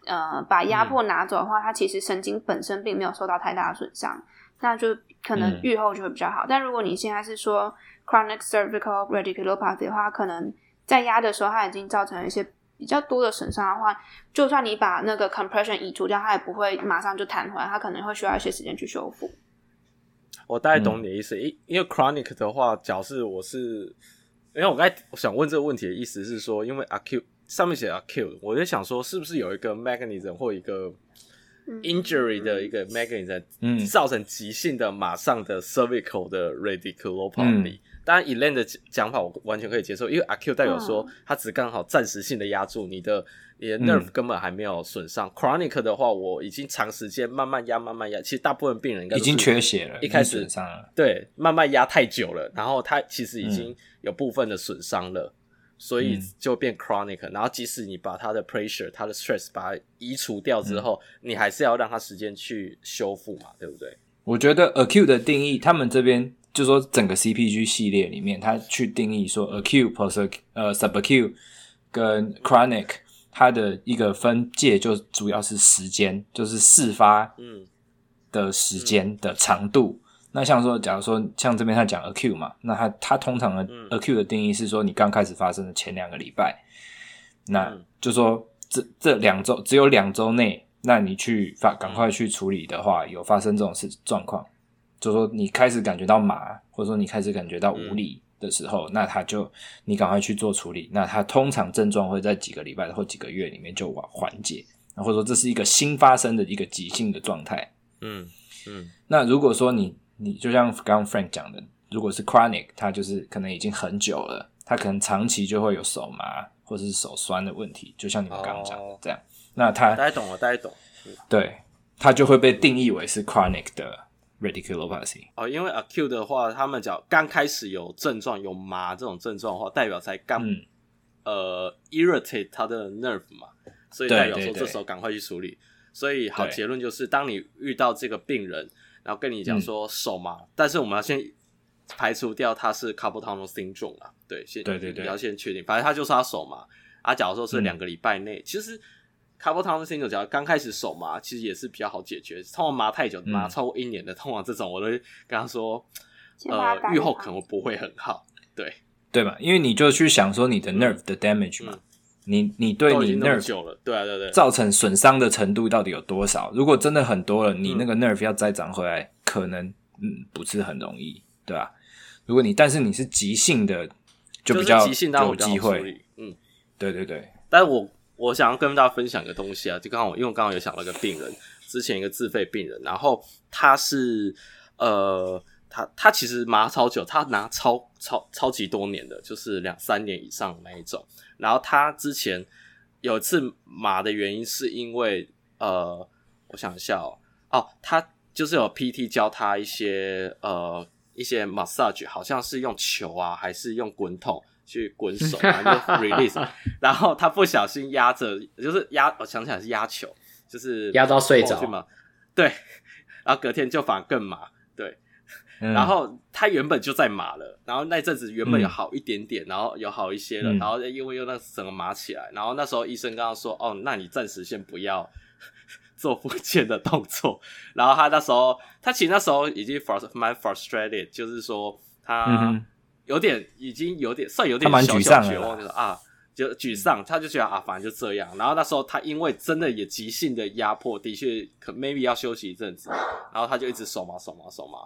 呃把压迫拿走的话，嗯、它其实神经本身并没有受到太大的损伤，那就可能愈后就会比较好。嗯、但如果你现在是说 chronic cervical radiculopathy 的话，可能在压的时候，它已经造成了一些。比较多的损伤的话，就算你把那个 compression 移除掉，它也不会马上就弹回来，它可能会需要一些时间去修复。我大概懂你的意思，因、嗯、因为 chronic 的话，假设我是，因为我刚才我想问这个问题的意思是说，因为 acute 上面写 acute，我就想说是不是有一个 mechanism 或一个 injury 的一个 mechanism，嗯，造成急性的马上的 cervical 的 radiculopathy。嗯。当然，Elaine 的讲法我完全可以接受，因为 acute 代表说它只刚好暂时性的压住你的，你的 nerve 根本还没有损伤。嗯、Chronic 的话，我已经长时间慢慢压，慢慢压。其实大部分病人应该已经缺血了，一开始对慢慢压太久了，然后它其实已经有部分的损伤了，嗯、所以就变 chronic。然后即使你把它的 pressure、它的 stress 把它移除掉之后，嗯、你还是要让它时间去修复嘛，对不对？我觉得 acute 的定义，他们这边。就说整个 CPG 系列里面，它去定义说 acute、post 呃 subacute 跟 chronic，它的一个分界就主要是时间，就是事发嗯的时间的长度。那像说，假如说像这边他讲 acute 嘛，那他他通常的 acute 的定义是说你刚开始发生的前两个礼拜，那就说这这两周只有两周内，那你去发赶快去处理的话，有发生这种事状况。就说你开始感觉到麻，或者说你开始感觉到无力的时候，嗯、那他就你赶快去做处理。那他通常症状会在几个礼拜或几个月里面就缓缓解，或者说这是一个新发生的一个急性的状态。嗯嗯。那如果说你你就像刚刚 Frank 讲的，如果是 chronic，它就是可能已经很久了，它可能长期就会有手麻或者是手酸的问题，就像你们刚刚讲的这样。哦、那他大家懂了，大家懂。对，他就会被定义为是 chronic 的。Radiculopathy 哦，因为 acute 的话，他们讲刚开始有症状有麻这种症状的话，代表才刚、嗯、呃 irritate 他的 nerve 嘛，所以代表说这时候赶快去处理。对对对，所以好结论就是，当你遇到这个病人，然后跟你讲说手麻，嗯、但是我们要先排除掉他是 carpal tunnel syndrome 啊，对，先对对对，你要先确定，反正他就是他手麻啊。假如说是两个礼拜内，嗯、其实。卡波汤的新手，只要刚开始手麻，其实也是比较好解决。通常麻太久，麻超过一年的，嗯、通常这种我都会跟他说，呃，愈后可能不会很好，对对吧？因为你就去想说你的 nerve 的 damage 嘛，嗯、你你对你 nerve 对啊对对，造成损伤的程度到底有多少？如果真的很多了，你那个 nerve 要再长回来，可能嗯不是很容易，对吧？如果你但是你是急性的，就比较有机会，嗯，对对对，但是我。我想要跟大家分享一个东西啊，就刚好，因为我刚好有想到一个病人，之前一个自费病人，然后他是呃，他他其实麻超久，他拿超超超级多年的，就是两三年以上那一种。然后他之前有一次麻的原因是因为呃，我想一下哦，哦，他就是有 PT 教他一些呃一些 massage，好像是用球啊，还是用滚筒。去滚手，然后就 release，然后他不小心压着，就是压，我想起来是压球，就是压到睡着嘛。对，然后隔天就反而更麻，对。嗯、然后他原本就在麻了，然后那阵子原本有好一点点，嗯、然后有好一些了，然后因为又那整个麻起来，然后那时候医生刚刚说：“哦，那你暂时先不要做复健的动作。”然后他那时候，他其实那时候已经 frust 蛮 frustrated，就是说他。嗯有点已经有点算有点小小绝望，就是啊，就沮丧，他就觉得啊，反正就这样。然后那时候他因为真的也急性的压迫，的确可 maybe 要休息一阵子，然后他就一直手麻手麻手麻。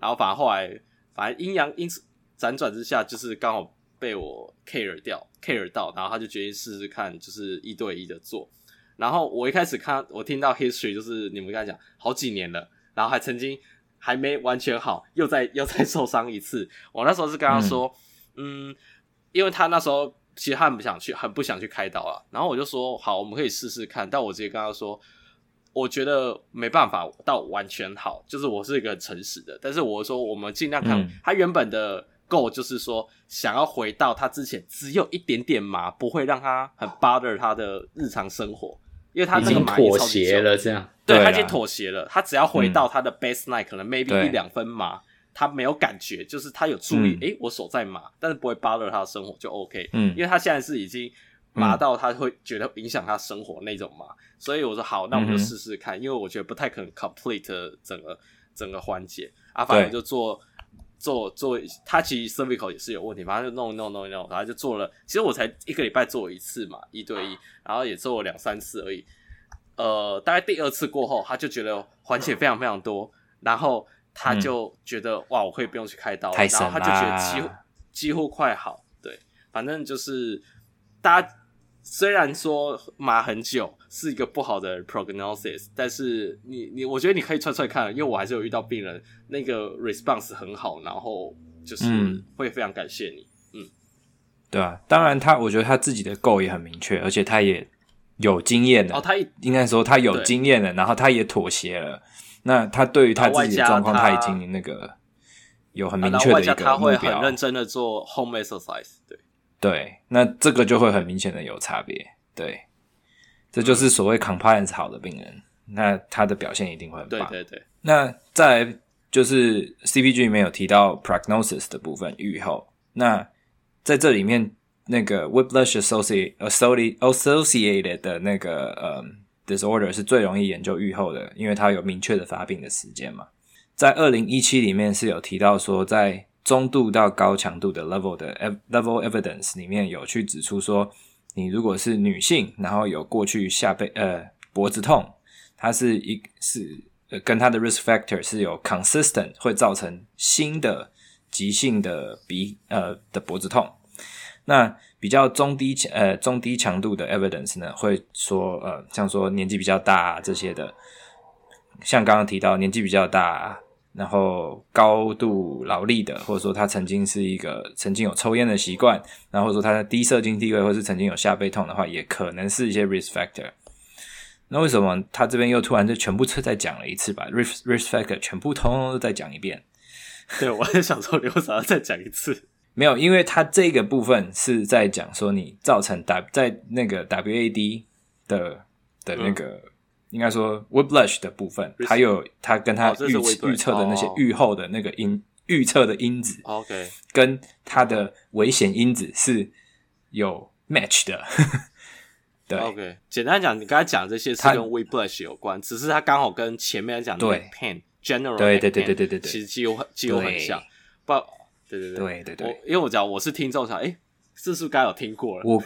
然后反正后来反正阴阳因此辗转之下，就是刚好被我 care 掉 care 到，然后他就决定试试看，就是一对一的做。然后我一开始看我听到 history 就是你们刚才讲好几年了，然后还曾经。还没完全好，又再又再受伤一次。我那时候是跟他说，嗯，嗯，因为他那时候其实他很不想去，很不想去开刀啊。然后我就说，好，我们可以试试看。但我直接跟他说，我觉得没办法到完全好，就是我是一个很诚实的。但是我说，我们尽量看。嗯、他原本的 goal 就是说，想要回到他之前只有一点点麻，不会让他很 bother 他的日常生活。因为他已经妥协了，这样对，他已经妥协了。他只要回到他的 baseline，、嗯、可能 maybe 一两分麻，他没有感觉，就是他有注意，诶、嗯欸，我手在麻，但是不会 bother 他的生活就 OK。嗯，因为他现在是已经麻到他会觉得影响他生活那种嘛，嗯、所以我说好，那我们就试试看，嗯、因为我觉得不太可能 complete 整个整个环节。啊，反正就做做做，他其实 cervical 也是有问题，反正就弄弄弄弄，然后就做了。其实我才一个礼拜做一次嘛，一对一，然后也做了两三次而已。呃，大概第二次过后，他就觉得缓解非常非常多，然后他就觉得、嗯、哇，我可以不用去开刀了，然后他就觉得几乎几乎快好。对，反正就是大家虽然说麻很久是一个不好的 prognosis，但是你你我觉得你可以踹踹看，因为我还是有遇到病人那个 response 很好，然后就是会非常感谢你。嗯，嗯对啊，当然他我觉得他自己的 goal 也很明确，而且他也。有经验的哦，他应该说他有经验的，然后他也妥协了。那他对于他自己的状况，他已经那个有很明确的一个目标。他会很认真的做 home exercise，对对，那这个就会很明显的有差别。对，这就是所谓 compliance 好的病人，嗯、那他的表现一定会很棒。对对对。那再来就是 CPG 里面有提到 prognosis 的部分，预后。那在这里面。那个 whiplash associated associated 的那个呃、um, disorder 是最容易研究预后的，因为它有明确的发病的时间嘛。在二零一七里面是有提到说，在中度到高强度的 level 的 level evidence 里面有去指出说，你如果是女性，然后有过去下背呃脖子痛，它是一是呃跟它的 risk factor 是有 consistent 会造成新的急性的鼻呃的脖子痛。那比较中低强呃中低强度的 evidence 呢，会说呃像说年纪比较大啊这些的，像刚刚提到年纪比较大，然后高度劳力的，或者说他曾经是一个曾经有抽烟的习惯，然后说他的低社经地位，或是曾经有下背痛的话，也可能是一些 risk factor。那为什么他这边又突然就全部再讲了一次吧？risk risk factor 全部通通都再讲一遍？对，我也想说你为啥要再讲一次？没有，因为他这个部分是在讲说你造成 W 在那个 WAD 的的那个、嗯、应该说 whiplash 的部分，还有它跟它预预测的那些预后的那个因预测的因子，OK，跟它的危险因子是有 match 的。对，OK，简单讲，你刚才讲这些是跟 whiplash 有关，只是它刚好跟前面讲的 pain general 对对对对对对对，其实几乎几乎很像，不。对对对对对对，因为我讲我是听众，想哎，这是不是该有听过了？我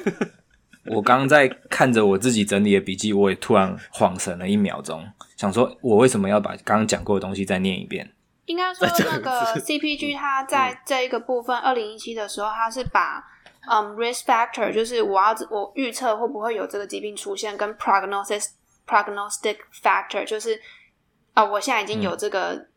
我刚刚在看着我自己整理的笔记，我也突然恍神了一秒钟，想说我为什么要把刚刚讲过的东西再念一遍？应该说那个 CPG 它在这一个部分，二零一七的时候，它是把嗯 risk factor，就是我要我预测会不会有这个疾病出现，跟 prognosis prognostic factor，就是啊、呃，我现在已经有这个。嗯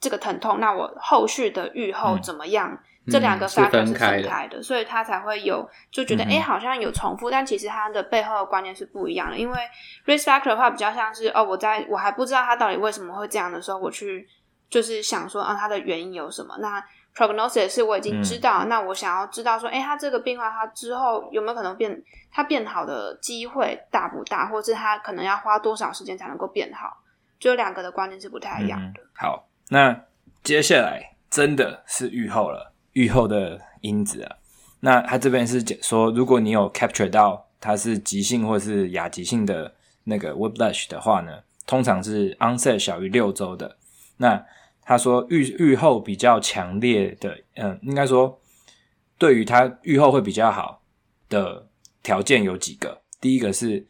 这个疼痛，那我后续的预后怎么样？嗯、这两个 factor 是分开的，开的所以他才会有就觉得哎、嗯，好像有重复，但其实它的背后的观念是不一样的。因为 risk factor 的话，比较像是哦，我在我还不知道他到底为什么会这样的时候，我去就是想说啊，它的原因有什么？那 prognosis 是我已经知道，嗯、那我想要知道说，哎，他这个病患他之后有没有可能变，他变好的机会大不大，或是他可能要花多少时间才能够变好？就两个的观念是不太一样的。嗯、好。那接下来真的是愈后了，预后的因子啊。那他这边是讲说，如果你有 capture 到它是急性或是亚急性的那个 whiplash 的话呢，通常是 onset 小于六周的。那他说预预后比较强烈的，嗯，应该说对于他预后会比较好的条件有几个。第一个是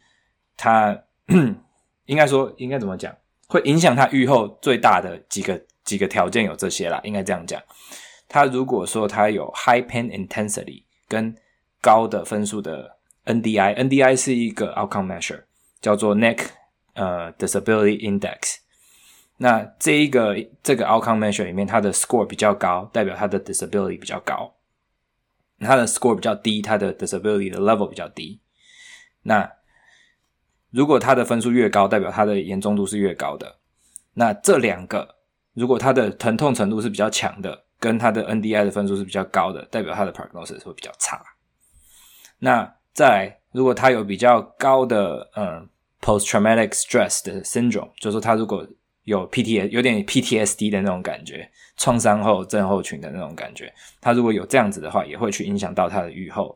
他 应该说应该怎么讲，会影响他预后最大的几个。几个条件有这些啦，应该这样讲。他如果说他有 high pain intensity 跟高的分数的 NDI，NDI 是一个 outcome measure，叫做 neck 呃 disability index。那这一个这个 outcome measure 里面，它的 score 比较高，代表它的 disability 比较高；它的 score 比较低，它的 disability 的 level 比较低。那如果它的分数越高，代表它的严重度是越高的。那这两个。如果他的疼痛程度是比较强的，跟他的 NDI 的分数是比较高的，代表他的 prognosis 会比较差。那再来，如果他有比较高的嗯 post traumatic stress 的 syndrome，就是说他如果有 PTS 有点 PTSD 的那种感觉，创伤后症候群的那种感觉，他如果有这样子的话，也会去影响到他的预后。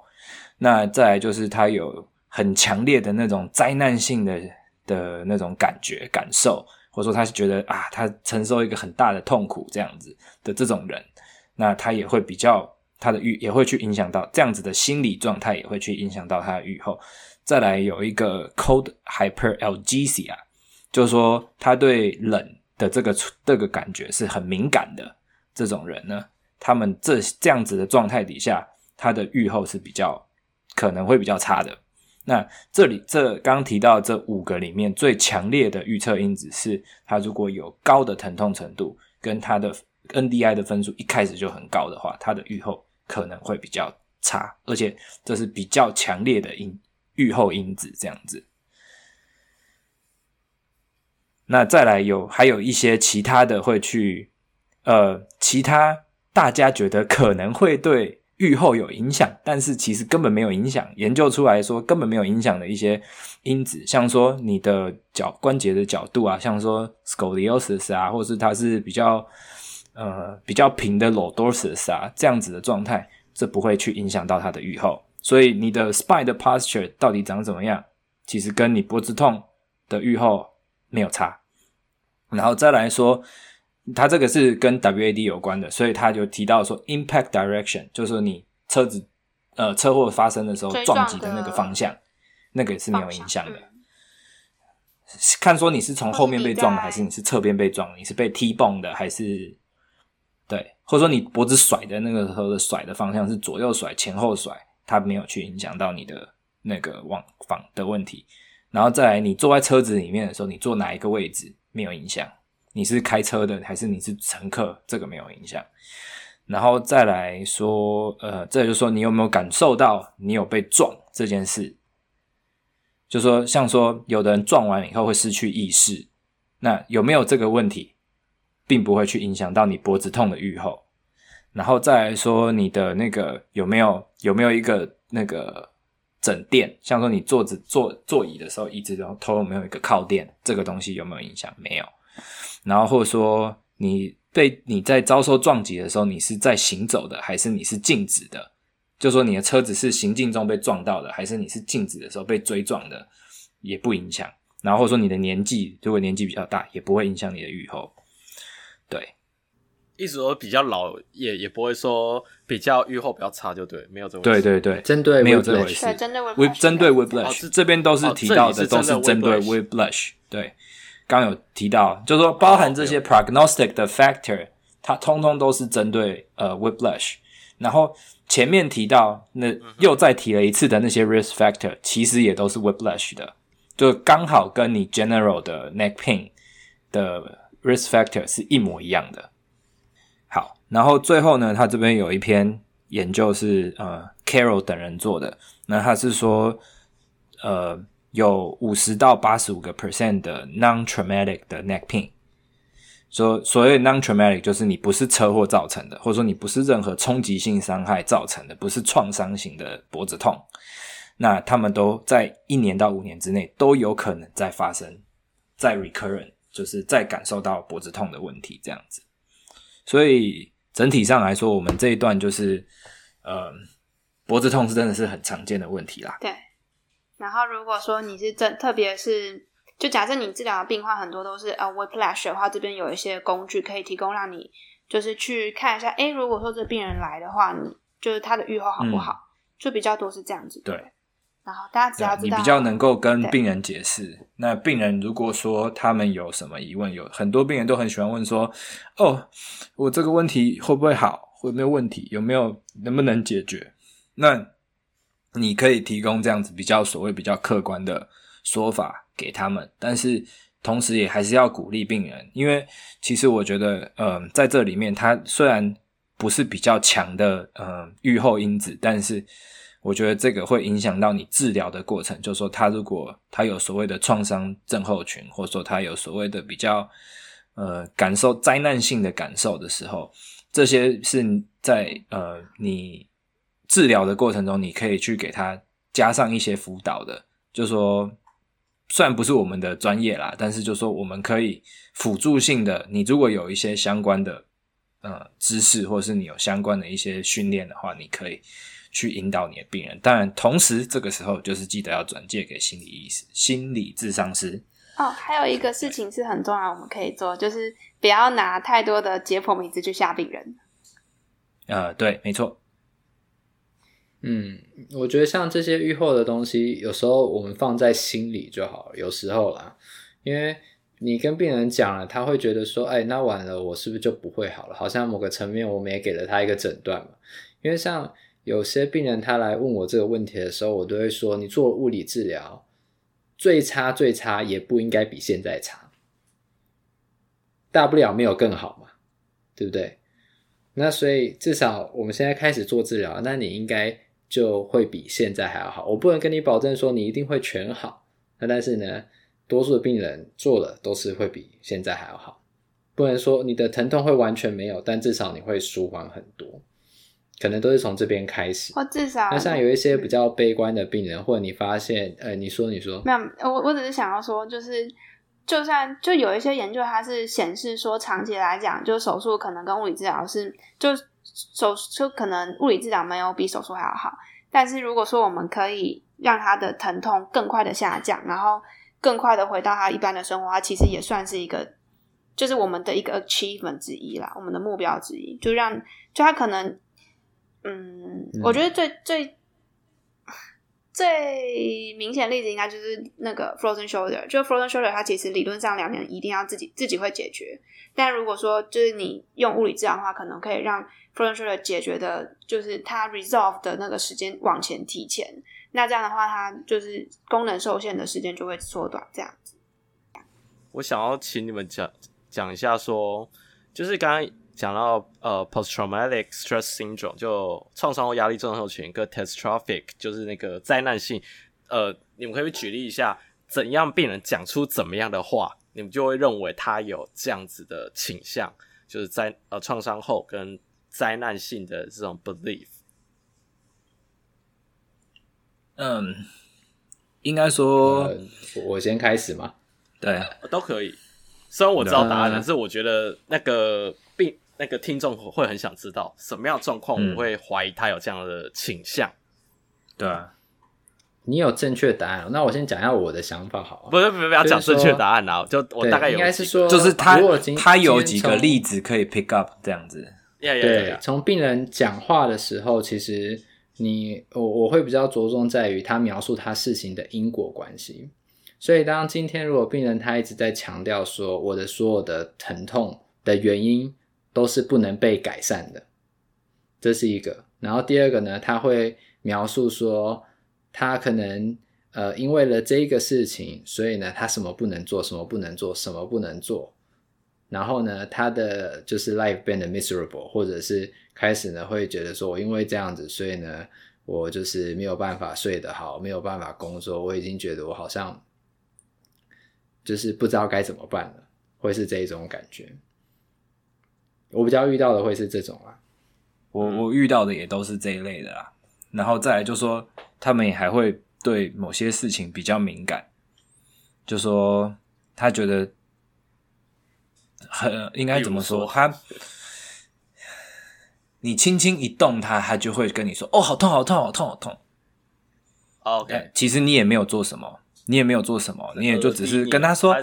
那再来就是他有很强烈的那种灾难性的的那种感觉感受，或者说他是觉得啊，他承受一个很大的痛苦这样子的这种人，那他也会比较他的预也会去影响到这样子的心理状态，也会去影响到他的预后。再来有一个 cold hyperalgesia。就是说，他对冷的这个这个感觉是很敏感的。这种人呢，他们这这样子的状态底下，他的预后是比较可能会比较差的。那这里这刚提到这五个里面最强烈的预测因子是，他如果有高的疼痛程度，跟他的 NDI 的分数一开始就很高的话，他的预后可能会比较差，而且这是比较强烈的因预后因子这样子。那再来有还有一些其他的会去，呃，其他大家觉得可能会对预后有影响，但是其实根本没有影响，研究出来说根本没有影响的一些因子，像说你的脚关节的角度啊，像说 scoliosis 啊，或是它是比较呃比较平的 lordosis 啊这样子的状态，这不会去影响到它的愈后。所以你的 spine 的 posture 到底长怎么样，其实跟你脖子痛的愈后。没有差，然后再来说，它这个是跟 WAD 有关的，所以他就提到说，impact direction 就是说你车子呃车祸发生的时候撞击的那个方向，那个也是没有影响的。嗯、看说你是从后面被撞的，还是你是侧边被撞的，你是被 T-bone 的，还是对，或者说你脖子甩的那个时候的甩的方向是左右甩、前后甩，它没有去影响到你的那个往返的问题。然后再来，你坐在车子里面的时候，你坐哪一个位置没有影响？你是开车的还是你是乘客？这个没有影响。然后再来说，呃，这就是说你有没有感受到你有被撞这件事？就说像说有的人撞完以后会失去意识，那有没有这个问题，并不会去影响到你脖子痛的预后。然后再来说你的那个有没有有没有一个那个。枕垫，像说你坐着坐座椅的时候，椅子头头有没有一个靠垫？这个东西有没有影响？没有。然后或者说你被你在遭受撞击的时候，你是在行走的，还是你是静止的？就说你的车子是行进中被撞到的，还是你是静止的时候被追撞的，也不影响。然后说你的年纪，如果年纪比较大，也不会影响你的预后。对。一直说比较老也也不会说比较预后比较差就对，没有这回事。对对对，针对没有这回事。针对针对 w e b l u s h 这边都是提到的都是针对 w e b l u s h。对，刚有提到，就是说包含这些 prognostic 的 factor，它通通都是针对呃 w e b l u s h。然后前面提到那又再提了一次的那些 risk factor，其实也都是 whiplash 的，就刚好跟你 general 的 neck pain 的 risk factor 是一模一样的。好然后最后呢，他这边有一篇研究是呃 Carroll 等人做的，那他是说呃有五十到八十五个 percent 的 non-traumatic 的 neck pain，说所谓 non-traumatic 就是你不是车祸造成的，或者说你不是任何冲击性伤害造成的，不是创伤型的脖子痛，那他们都在一年到五年之内都有可能再发生，再 recurrent，就是再感受到脖子痛的问题这样子，所以。整体上来说，我们这一段就是，呃，脖子痛是真的是很常见的问题啦。对。然后，如果说你是真，特别是，就假设你治疗的病患很多都是呃 whiplash 的话，这边有一些工具可以提供让你，就是去看一下，哎，如果说这病人来的话，你就是他的预后好不好？嗯、就比较多是这样子。对。然后大家只要知道，你比较能够跟病人解释。那病人如果说他们有什么疑问，有很多病人都很喜欢问说：“哦，我这个问题会不会好？会没有问题？有没有能不能解决？”那你可以提供这样子比较所谓比较客观的说法给他们，但是同时也还是要鼓励病人，因为其实我觉得，嗯、呃，在这里面，它虽然不是比较强的呃预后因子，但是。我觉得这个会影响到你治疗的过程，就是说他如果他有所谓的创伤症候群，或者说他有所谓的比较呃感受灾难性的感受的时候，这些是在呃你治疗的过程中，你可以去给他加上一些辅导的，就是说虽然不是我们的专业啦，但是就说我们可以辅助性的，你如果有一些相关的呃知识，或者是你有相关的一些训练的话，你可以去引导你的病人。当然，同时这个时候就是记得要转介给心理医师、心理智商师。哦，还有一个事情是很重要，我们可以做，就是不要拿太多的解剖名字去吓病人。呃，对，没错。嗯，我觉得像这些预后的东西，有时候我们放在心里就好了。有时候啦，因为你跟病人讲了，他会觉得说：“哎，那晚了，我是不是就不会好了？”好像某个层面，我们也给了他一个诊断嘛。因为像有些病人他来问我这个问题的时候，我都会说：“你做物理治疗，最差最差也不应该比现在差，大不了没有更好嘛，对不对？”那所以至少我们现在开始做治疗，那你应该就会比现在还要好。我不能跟你保证说你一定会全好，那但是呢，多数的病人做了都是会比现在还要好。不能说你的疼痛会完全没有，但至少你会舒缓很多，可能都是从这边开始。或至少，那像有一些比较悲观的病人，或者你发现，呃，你说你说，没有，我我只是想要说，就是。就算就有一些研究，它是显示说，长期来讲，就手术可能跟物理治疗是，就手就可能物理治疗没有比手术还要好。但是如果说我们可以让他的疼痛更快的下降，然后更快的回到他一般的生活，它其实也算是一个，就是我们的一个 achievement 之一啦，我们的目标之一，就让就他可能，嗯，嗯我觉得最最。最明显的例子应该就是那个 frozen shoulder，就 frozen shoulder，它其实理论上两年一定要自己自己会解决。但如果说就是你用物理治疗的话，可能可以让 frozen shoulder 解决的，就是它 resolve 的那个时间往前提前。那这样的话，它就是功能受限的时间就会缩短。这样子。我想要请你们讲讲一下说，说就是刚刚。讲到呃，post traumatic stress syndrome 就创伤后压力症候群跟 catastrophic 就是那个灾难性，呃，你们可以举例一下，怎样病人讲出怎么样的话，你们就会认为他有这样子的倾向，就是在呃创伤后跟灾难性的这种 belief。嗯，应该说、呃、我先开始嘛，对，都可以。虽然我知道答案，但是我觉得那个病。那个听众会很想知道什么样的状况，我会怀疑他有这样的倾向。嗯、对啊，你有正确答案，那我先讲一下我的想法好，好不是，不是，不要讲正确答案啊！就我大概有应该是说，就是他他有几个例子可以 pick up 这样子。Yeah, yeah, 对，从病人讲话的时候，其实你我我会比较着重在于他描述他事情的因果关系。所以，当今天如果病人他一直在强调说我的所有的疼痛的原因。都是不能被改善的，这是一个。然后第二个呢，他会描述说，他可能呃，因为了这个事情，所以呢，他什么不能做，什么不能做，什么不能做。然后呢，他的就是 life 变得 miserable，或者是开始呢，会觉得说我因为这样子，所以呢，我就是没有办法睡得好，没有办法工作，我已经觉得我好像就是不知道该怎么办了，会是这一种感觉。我比较遇到的会是这种啊，我我遇到的也都是这一类的啦。然后再来就说，他们也还会对某些事情比较敏感，就说他觉得很应该怎么说，他你轻轻一动他，他就会跟你说：“哦，好痛，好痛，好痛，好痛。” OK，其实你也没有做什么，你也没有做什么，你也就只是跟他说：“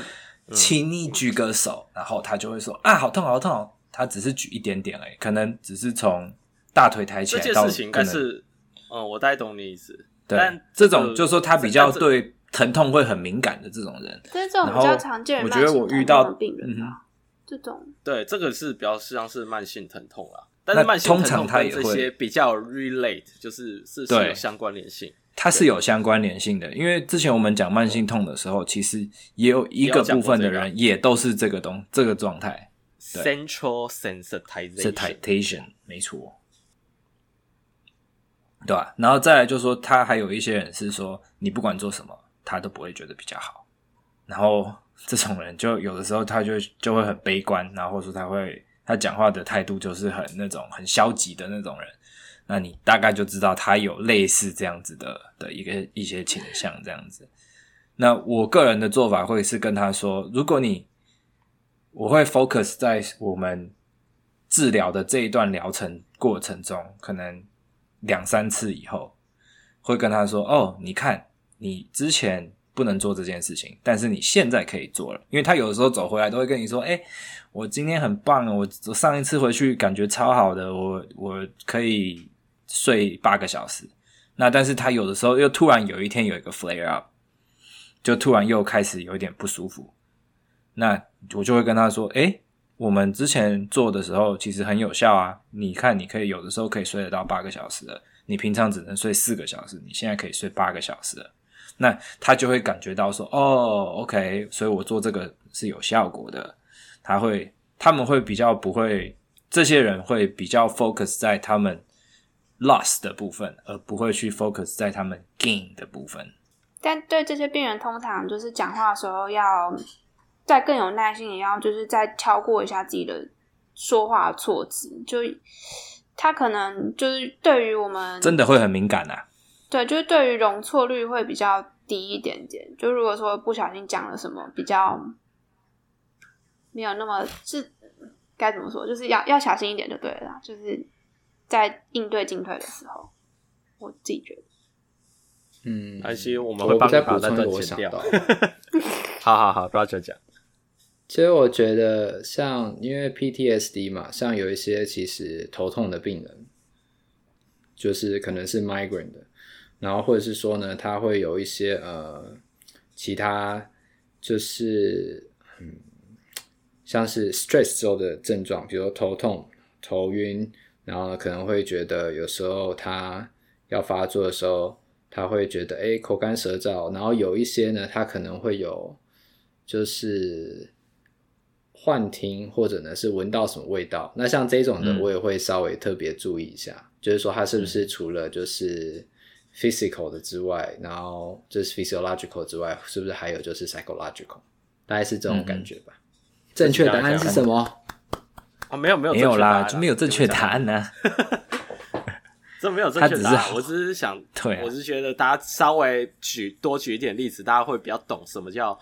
请你举个手。”然后他就会说：“啊，好痛，好痛。”他只是举一点点而已，可能只是从大腿抬起来到。这件事情，但是，嗯，我大概懂你意思。对，但这种就是说他比较对疼痛会很敏感的这种人，这种比较常见。我觉得我遇到的病人啊，这种对这个是比较实际上是慢性疼痛啊，但是慢性疼痛跟这些比较 relate，就是是是有相关联性，它是有相关联性的。因为之前我们讲慢性痛的时候，其实也有一个部分的人也都是这个东这个状态。Central sensitization，sensitization 没错，对吧？然后再来就是说，他还有一些人是说，你不管做什么，他都不会觉得比较好。然后这种人就有的时候他就就会很悲观，然后或者说他会他讲话的态度就是很那种很消极的那种人。那你大概就知道他有类似这样子的的一个一些倾向这样子。那我个人的做法会是跟他说，如果你，我会 focus 在我们治疗的这一段疗程过程中，可能两三次以后，会跟他说，哦，你看，你之前。不能做这件事情，但是你现在可以做了，因为他有的时候走回来都会跟你说：“哎、我今天很棒，我我上一次回去感觉超好的，我我可以睡八个小时。”那但是他有的时候又突然有一天有一个 flare up，就突然又开始有一点不舒服，那我就会跟他说：“哎、欸，我们之前做的时候其实很有效啊，你看你可以有的时候可以睡得到八个小时的，你平常只能睡四个小时，你现在可以睡八个小时了。”那他就会感觉到说，哦，OK，所以我做这个是有效果的。他会，他们会比较不会，这些人会比较 focus 在他们 loss 的部分，而不会去 focus 在他们 gain 的部分。但对这些病人，通常就是讲话的时候要再更有耐心，也要就是再敲过一下自己的说话措辞。就他可能就是对于我们真的会很敏感啊。对，就是对于容错率会比较低一点点。就如果说不小心讲了什么，比较没有那么是该怎么说，就是要要小心一点就对了。就是在应对进退的时候，我自己觉得，嗯，而且我们会帮你把那段剪掉。好好好，不要再讲。其实我觉得，像因为 PTSD 嘛，像有一些其实头痛的病人，就是可能是 migraine 的。然后或者是说呢，他会有一些呃其他就是嗯像是 stress 之后的症状，比如说头痛、头晕，然后可能会觉得有时候他要发作的时候，他会觉得诶口干舌燥，然后有一些呢，他可能会有就是幻听或者呢是闻到什么味道。那像这种的，我也会稍微特别注意一下，嗯、就是说它是不是除了就是。physical 的之外，然后就是 physiological 之外，是不是还有就是 psychological？大概是这种感觉吧。嗯、正确答案是什么？啊，没有没有没有啦，就没有正确答案呢、啊。这没有正确答 案，我只是想，对、啊，我是觉得大家稍微举多举一点例子，大家会比较懂什么叫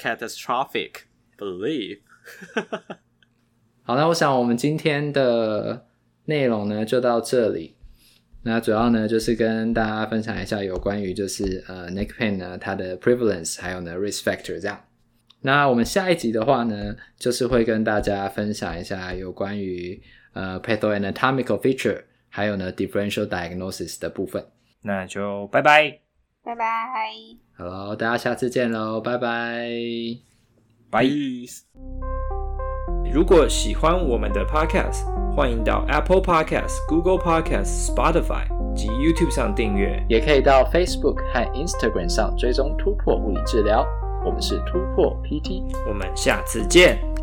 catastrophic belief。好，那我想我们今天的内容呢，就到这里。那主要呢，就是跟大家分享一下有关于就是呃 neck pain 呢它的 prevalence，还有呢 risk factor 这样。那我们下一集的话呢，就是会跟大家分享一下有关于呃 pathoanatomical feature，还有呢 differential diagnosis 的部分。那就拜拜，拜拜，好喽，大家下次见喽，拜拜，拜。如果喜欢我们的 podcast，欢迎到 Apple Podcast、Google Podcast、Spotify 及 YouTube 上订阅，也可以到 Facebook 和 Instagram 上追踪突破物理治疗。我们是突破 PT，我们下次见。